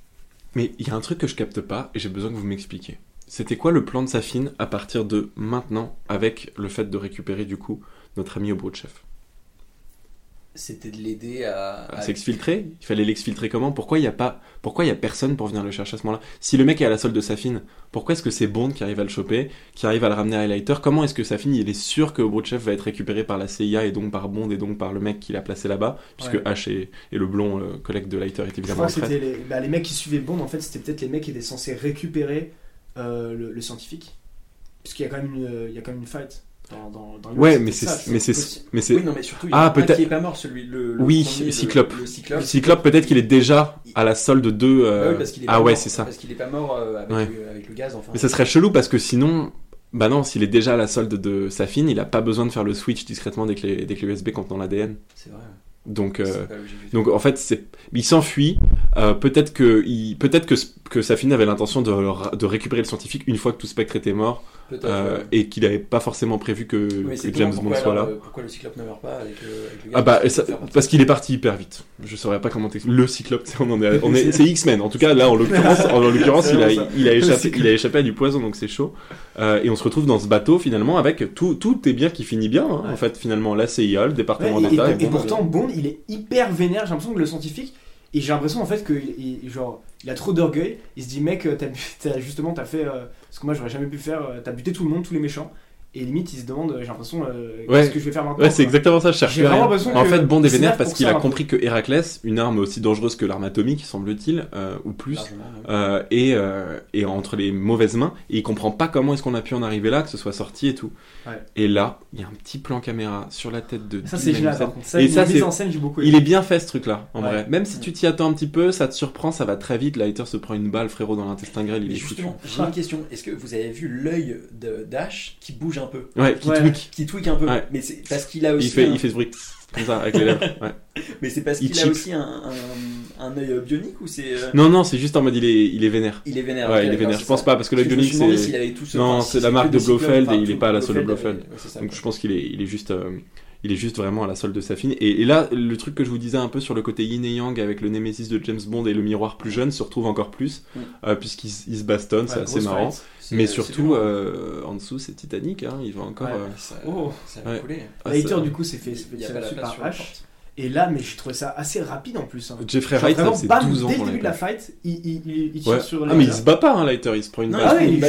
Mais il y a un truc que je capte pas et j'ai besoin que vous m'expliquiez. C'était quoi le plan de Safine à partir de maintenant avec le fait de récupérer du coup notre ami chef C'était de l'aider à. à à- s'exfiltrer Il fallait l'exfiltrer comment? Pourquoi il y a pas Pourquoi il y a personne pour venir le chercher à ce moment-là? Si le mec est à la solde de Safine, pourquoi est-ce que c'est Bond qui arrive à le choper, qui arrive à le ramener à Highlighter? Comment est-ce que Safine il est sûr que Chef va être récupéré par la CIA et donc par Bond et donc par le mec qui l'a placé là-bas? Puisque Ouais. H et, et le blond euh, collègue de Lighter est Je évidemment crois en que traite. c'était les, bah, les mecs qui suivaient Bond, en fait, c'était peut-être les mecs qui étaient censés récupérer euh, le, le scientifique. Parce qu'il y a quand même une, euh, il y a quand même une fight dans, dans, dans le Ouais, mais c'est mais c'est possible. mais c'est Oui, non, mais surtout, il y Ah, en a un peut-être- qui est pas mort, celui. Le, le Oui, premier, le- Cyclope. Le, Cyclope. Cyclope peut-être qu'il est déjà à la solde de euh, oui, parce qu'il est Ah pas ouais, mort, c'est ça. Parce qu'il est pas mort euh, avec, Ouais. le, avec le gaz, enfin. Mais ça serait chelou parce que sinon, bah non, s'il est déjà à la solde de Safine, il a pas besoin de faire le switch discrètement dès que les, dès que les USB contenant l'ADN. C'est vrai. Donc, euh, donc en fait, c'est, il s'enfuit. Euh, peut-être que, il, peut-être que, que Safine avait l'intention de, de récupérer le scientifique une fois que tout Spectre était mort. Euh, et qu'il avait pas forcément prévu que, James Bond soit là. euh, Pourquoi le Cyclope ne meurt pas avec le, avec le gaz Ah bah, Parce ça- qu'il parce est parti hyper vite. Je saurais pas comment t'expliquer. Le Cyclope, on en est, on est, c'est X-Men. En tout cas, là, en l'occurrence, en, il a, il a Le échappé, il a échappé à du poison, donc c'est chaud. Euh, et on se retrouve dans ce bateau finalement avec tout, tout est bien qui finit bien. hein, Ouais. En fait, finalement, la CIA, le département Ouais, d'État. et- et et bon, pourtant, Bond, il est hyper vénère. J'ai l'impression que le scientifique, et j'ai l'impression en fait que il, il- genre, il a trop d'orgueil. Il se dit, mec, euh, t'as, t'as- justement, t'as fait euh, ce que moi j'aurais jamais pu faire. euh, T'as buté tout le monde, tous les méchants. Et limite, il se demande, euh, j'ai l'impression, euh, Ouais. qu'est-ce que je vais faire maintenant Ouais, c'est exactement ça. Je cherche vraiment l'impression En fait, Bond est vénère là parce qu'il a un peu. compris que Héraclès, une arme aussi dangereuse que l'arme atomique, semble-t-il, euh, ou plus, euh, et, euh, et entre les mauvaises mains, et il comprend pas comment est-ce qu'on a pu en arriver là, que ce soit sorti et tout. Ouais. Et là, il y a un petit plan caméra sur la tête de Ça, c'est génial. Ça, Et ça, c'est- en scène, j'ai beaucoup Il aimé. est bien fait ce truc-là, en Ouais. vrai. Même si tu t'y attends un petit peu, ça te surprend, ça va très vite. Lighter se prend une balle, frérot, dans l'intestin grêle, il est justement, j'ai une question. Est-ce que vous avez vu l'œil de Dash qui bouge un peu Ouais, qui Ouais. tweak. Qui tweak un peu Ouais. Mais c'est parce qu'il a aussi. Il fait, un- il fait ce bruit comme ça avec les lèvres. Ouais. Mais c'est parce il qu'il a aussi un, un, un œil bionique ou c'est. euh, Non, non, c'est juste en mode il est, il est vénère. Il est vénère. Ouais, il est vénère. Je pense ça. pas parce que me bionique c'est. ce- Non, c'est la marque que de Blofeld et il est pas à la solde de Blofeld, Donc je pense qu'il est, il est juste, euh, il est juste vraiment à la solde de sa fine. Et, et là, le truc que je vous disais un peu sur le côté yin et yang avec le Némésis de James Bond et le miroir plus jeune se retrouve encore plus, Mm. euh, puisqu'ils ils se bastonnent, c'est assez marrant. fight. C'est- Mais c'est surtout, euh, en dessous, c'est Titanic, hein, il va encore. Ouais. euh, Ça, Oh. ça va Ouais. couler. ah, du coup, s'est fait, s'est fait Il n'y a tirer pas la dessus place par sur la H. Et là, mais j'ai trouvé ça assez rapide en plus. hein. Jeffrey Wright, bam, 12 ans dès le début de la fight, il, il, il, il tire Ouais. sur Ah, les mais il se bat pas, hein, Lighter, il se prend une Non, balle. Ah il ouais, il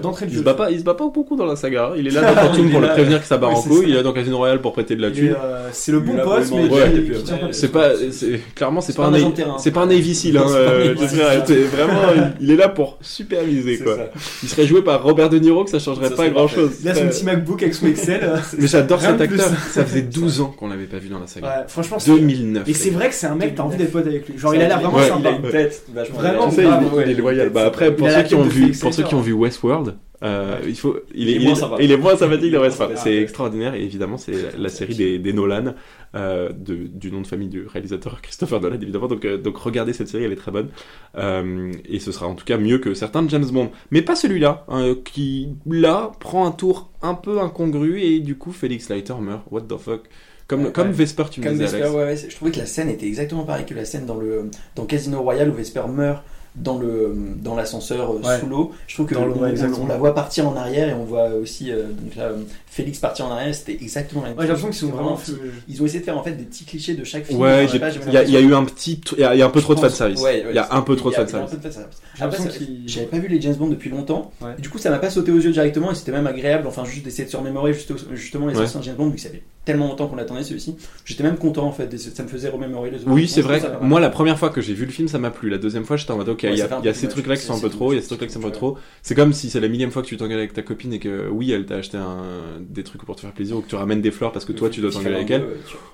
d'entrée de jeu. se bat pas, il se bat pas beaucoup dans la saga. hein. Il est là dans Fortune pour le là. prévenir que ça Oui, en c'est couille. Il est dans Casino Royale pour prêter de la thune. euh, C'est le bon vraiment mais C'est pas, c'est clairement c'est C'est pas, un c'est pas un Navy Seal. Hein, C'est euh, Seal. c'est vraiment, il est là pour superviser C'est quoi. Il serait joué par Robert De Niro que ça changerait pas c'est grand chose. Il a son petit MacBook avec son Excel. euh, Mais j'adore cet acteur. Ça faisait 12 ans qu'on l'avait pas vu dans la saga. Franchement, c'est. 2009. Et c'est vrai que c'est un mec, t'as envie d'être pote avec lui. Genre, il a l'air vraiment Ouais, Il sympa. a une tête vachement Vraiment, il, est- loyal. Bah après, pour ceux qui ont vu, Felix pour ceux qui ont Leiter. vu Westworld, euh, il faut, il est, Il est il moins sympathique. il est moins sympathique dans Westworld. C'est extraordinaire et évidemment c'est la, la série des, des Nolan, euh, de, du nom de famille du réalisateur Christopher Nolan évidemment. Donc, euh, donc regardez cette série, elle est très bonne Euh, et ce sera en tout cas mieux que certains de James Bond, mais pas celui-là hein, qui là prend un tour un peu incongru et du coup Felix Leiter meurt. What the fuck? Comme, Ouais, comme ouais. Vesper, tu me Comme disais, Vesper, Alex. ouais, ouais, c'est- je trouvais que la scène était exactement pareille que la scène dans le dans Casino Royale où Vesper meurt dans le dans l'ascenseur euh, Ouais. sous l'eau. Je trouve que on, on- la voit partir en arrière et on voit aussi euh, donc là, Félix partir en arrière. C'était exactement la même Ouais, j'ai chose. l'impression qu'ils sont vraiment. C'était Ils ont essayé de faire en fait des petits clichés de chaque film. Ouais, il y, a- il y a eu un petit, il y a, il y a un peu trop de ouais, ouais, il y a un peu trop de Après, ça- qu'ils- j'avais pas vu les James Bond depuis longtemps. Du coup, ça m'a pas sauté aux yeux directement et c'était même agréable. Enfin, juste d'essayer de se remémorer juste- justement les anciens James Bond, vu que ça fait tellement longtemps qu'on attendait celui-ci. J'étais même content en fait. Ça me faisait remémorer les autres. Oui, c'est vrai. Moi, la première fois que j'ai vu le film, ça m'a plu. La deuxième fois, j'étais en mode, ok, il Ouais, y a, y ces trucs-là qui sont un peu trop, il y a ces trucs-là qui sont un peu trop. C'est comme si c'est la millième fois que tu t'engueules avec ta copine et que, oui, elle t'a acheté un, des trucs pour te faire plaisir ou que tu ramènes des fleurs parce que toi, tu dois t'engueuler avec elle.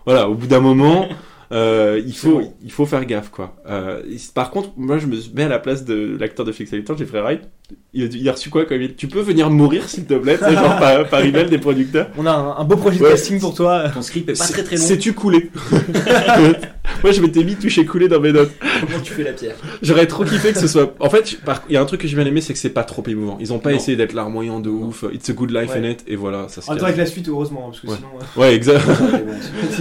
Voilà, au bout d'un moment, euh, il, faut, bon. il faut faire gaffe, quoi. Euh, par contre, moi, je me mets à la place de l'acteur de Félix Alexandre, Jeffrey Wright. Il a, dit- il a reçu quoi comme il Tu peux venir mourir, s'il te plaît, genre par, par email des producteurs On a un, un beau projet de Ouais. casting pour toi. Ton script est pas C'est- très très long. Sais-tu couler? Moi, je m'étais mis toucher couler dans mes notes. Comment tu fais la pierre? J'aurais trop kiffé que ce soit. En fait, il y a un truc que j'ai bien aimé, c'est que c'est pas trop émouvant. Ils ont pas Non. essayé d'être larmoyant de ouf. It's a good life Ouais. in it, et voilà, ça se En même temps, calme. avec la suite, heureusement, parce que Ouais. sinon. euh, Ouais, exact.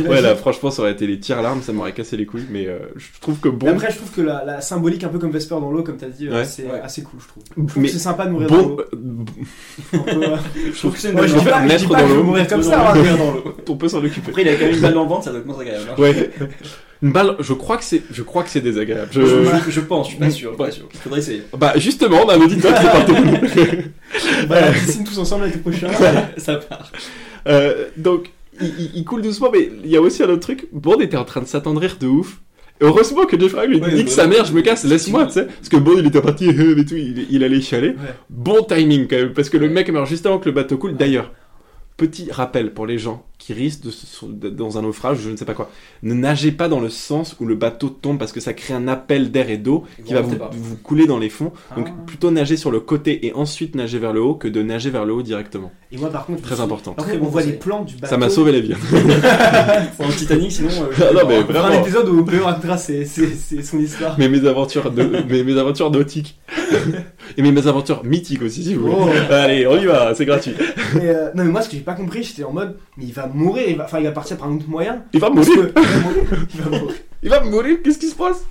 ouais, là, franchement, ça aurait été les tirs larmes, ça m'aurait cassé les couilles, mais euh, je trouve que Mais bon. Après, je trouve que la, la symbolique, un peu comme Vesper dans l'eau, comme t'as dit, euh, Ouais. c'est Ouais. assez cool, je trouve. Je trouve mais que c'est sympa de mourir dans l'eau. euh, Je trouve que c'est une Ouais, je bonne pas, je pas dans l'eau. mourir comme ça. dans hein. l'eau. dans l'eau. on peut s'en occuper. Après, il a quand même une balle dans le ventre, ça doit être moins agréable. hein. Ouais. Une balle, je crois que c'est, je crois que c'est désagréable. Je- Je, je pense, je suis pas sûr. Pas sûr. Il faudrait essayer. Bah, justement, on a un auditeur qui est partout. On va à la piscine tous ensemble avec le prochain. Ça part. Euh, donc, il, il- il coule doucement, mais il y a aussi un autre truc. Bond était en train de s'attendrir de ouf. Heureusement que Jeff Wright lui dit que ouais. sa mère, je me casse, laisse-moi, tu sais. Parce que Bond, il était parti, euh, et tout, il, il allait chialer. Bon timing quand même, parce que le mec meurt juste avant que le bateau coule. D'ailleurs, petit rappel pour les gens qui risquent de dans un naufrage, je ne sais pas quoi. Ne nagez pas dans le sens où le bateau tombe parce que ça crée un appel d'air et d'eau qui va vous, couler dans les fonds. Donc Ah. plutôt nager sur le côté et ensuite nager vers le haut que de nager vers le haut directement. Et moi, par contre, Très important. Par contre, on voit les plans du bateau. Ça m'a sauvé la vie. Le Titanic, sinon. euh, Ah non, mais On fera un vraiment. épisode où Péo racontera son histoire. Mais mes aventures, de, mes, mes aventures nautiques. et mes, mes aventures mythiques aussi, si vous voulez. Oh. Allez, on y va, c'est gratuit. Mais, euh, non, mais moi, ce que j'ai pas compris, j'étais en mode, mais il va mourir, il va, enfin, il va partir par un autre moyen. Il va mourir. que, il va mourir. Il va mourir. Il va mourir, qu'est-ce qui se passe?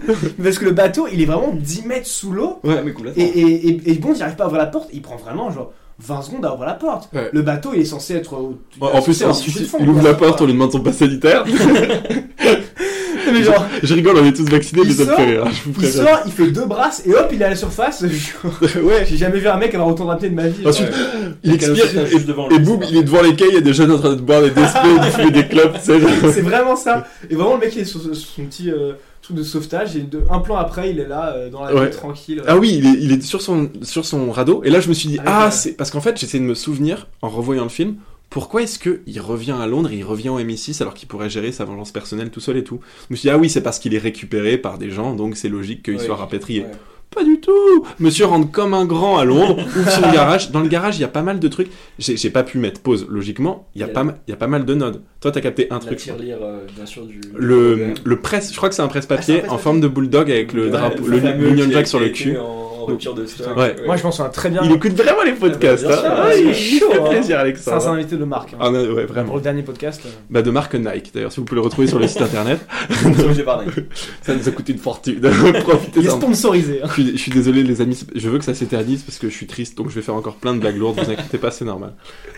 Parce que le bateau, il est vraiment 10 mètres sous l'eau. Ouais, mais complètement. Et, et, et, et bon, il arrive pas à ouvrir la porte. Il prend vraiment, genre, 20 secondes à ouvrir la porte. Ouais. Le bateau, il est censé être. au- En plus, c'est un sujet de fond, il ouvre la porte, on lui demande son pass sanitaire. Mais genre, Je rigole, on est tous vaccinés, Il mais ça me fait rire, je vous il sort, il fait deux brasses et hop, il est à la surface. ouais. J'ai jamais vu un mec avoir autant d'apnée de ma vie. il expire et, devant et boum, il est devant les quais, il y a des jeunes en train de boire des desperts, de fumer des clopes, tu sais. genre. C'est vraiment ça. Et vraiment, le mec, il est sur sur son petit euh, truc de sauvetage. Et de, un plan après, il est là, euh, dans la Ouais. vie tranquille. Ah oui, il est, il est sur, son, sur son radeau. Et là, je me suis dit, Avec, ah, euh, c'est. Parce qu'en fait, j'essaie de me souvenir, en revoyant le film, pourquoi est-ce qu'il revient à Londres et il revient au MI6 alors qu'il pourrait gérer sa vengeance personnelle tout seul et tout? Je me suis dit, ah oui, c'est parce qu'il est récupéré par des gens, donc c'est logique qu'il Ouais. soit rapatrié. Ouais. Pas du tout Monsieur rentre comme un grand à Londres, ouvre son garage. Dans le garage, il y a pas mal de trucs. J'ai pas pu mettre pause, logiquement. Il y a, pas, il y a pas mal de nodes. Toi, t'as capté un truc. je crois. tirelire, euh, bien sûr, du. Le, le presse, je crois que c'est un Ah, presse-papier un en forme de bulldog avec le Ouais, drapeau, le Union Jack sur le cul. En en rupture de stock. Ouais. Moi, je m'en souviens très bien. Il écoute vraiment les podcasts. Ah bah, bien hein. sûr, Ah, ouais, il est chaud, fait hein. plaisir, C'est un Alexandre. invité de marque. hein. Ah, non, ouais, Pour vraiment. le dernier podcast. euh, Bah, de marque Nike, d'ailleurs, si vous pouvez le retrouver sur le site internet. Ça nous a coûté une fortune. Il est sponsorisé. hein. Je suis, je suis désolé les amis, je veux que ça s'éternise parce que je suis triste, donc je vais faire encore plein de blagues lourdes, vous inquiétez pas, c'est normal.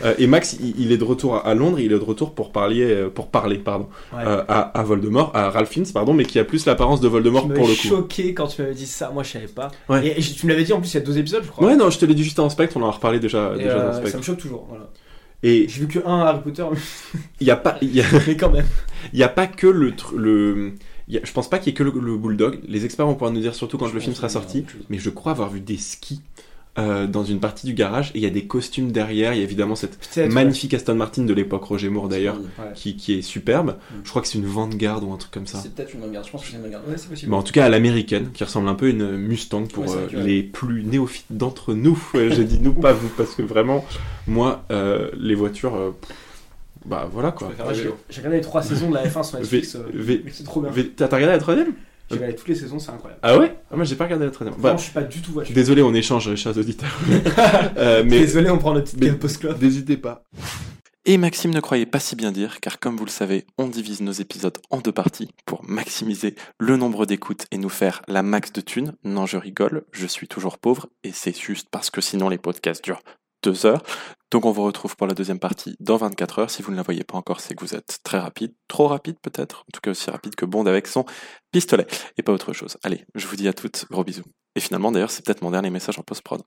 Euh, et Max, il, il est de retour à, Londres, il est de retour pour parler, euh, pour parler, pardon, Ouais. euh, à, à Voldemort, à Ralph Fiennes, pardon, mais qui a plus l'apparence de Voldemort pour le coup. choqué quand tu m'avais dit ça. Moi, je savais pas. Ouais. Et, et tu me l'avais dit en plus il y a deux épisodes, je crois. Ouais, non, je te l'ai dit juste en Spectre, on en a reparlé déjà, Et, déjà euh, dans ça Spectre. me choque toujours. Voilà. Et J'ai vu que un Harry Potter, il y a pas, il y a, mais quand même. il y a pas que le, le, a- je pense pas qu'il y ait que le, le bulldog. Les experts vont pouvoir nous dire surtout quand le film sera sorti. mais je crois avoir vu des skis euh, dans une partie du garage et il y a des costumes derrière. Il y a évidemment cette magnifique Aston Martin de l'époque Roger Moore d'ailleurs Ouais. qui, qui est superbe. Mm. Je crois que c'est une Vanguard ou un truc comme ça. C'est peut-être une regarde. Je pense que c'est une regarde. Ouais, c'est possible. Mais en tout cas à l'américaine qui ressemble un peu à une Mustang pour euh, les plus néophytes d'entre nous. J'ai dit nous pas vous parce que vraiment moi euh, les voitures bah voilà quoi. j'ai regardé les trois saisons de la F1 sur Netflix. euh, C'est trop bien. T'as regardé la troisième? J'ai regardé toutes les saisons, c'est incroyable. Ah ouais? Ah, Moi j'ai pas regardé la troisième. Vraiment, Bah, je suis pas du tout voiture. désolé on échange chers auditeurs. Euh, mais Désolé, on prend notre petite post-club. N'hésitez pas. Et Maxime ne croyait pas si bien dire, car comme vous le savez, on divise nos épisodes en deux parties pour maximiser le nombre d'écoutes et nous faire la max de thunes. Non, je rigole, je suis toujours pauvre, et c'est juste parce que sinon les podcasts durent deux heures. Donc on vous retrouve pour la deuxième partie dans 24 heures. Si vous ne la voyez pas encore, c'est que vous êtes très rapide, trop rapide peut-être, en tout cas aussi rapide que Bond avec son pistolet, et pas autre chose. Allez, je vous dis à toutes, gros bisous. Et finalement d'ailleurs, c'est peut-être mon dernier message en post-prod.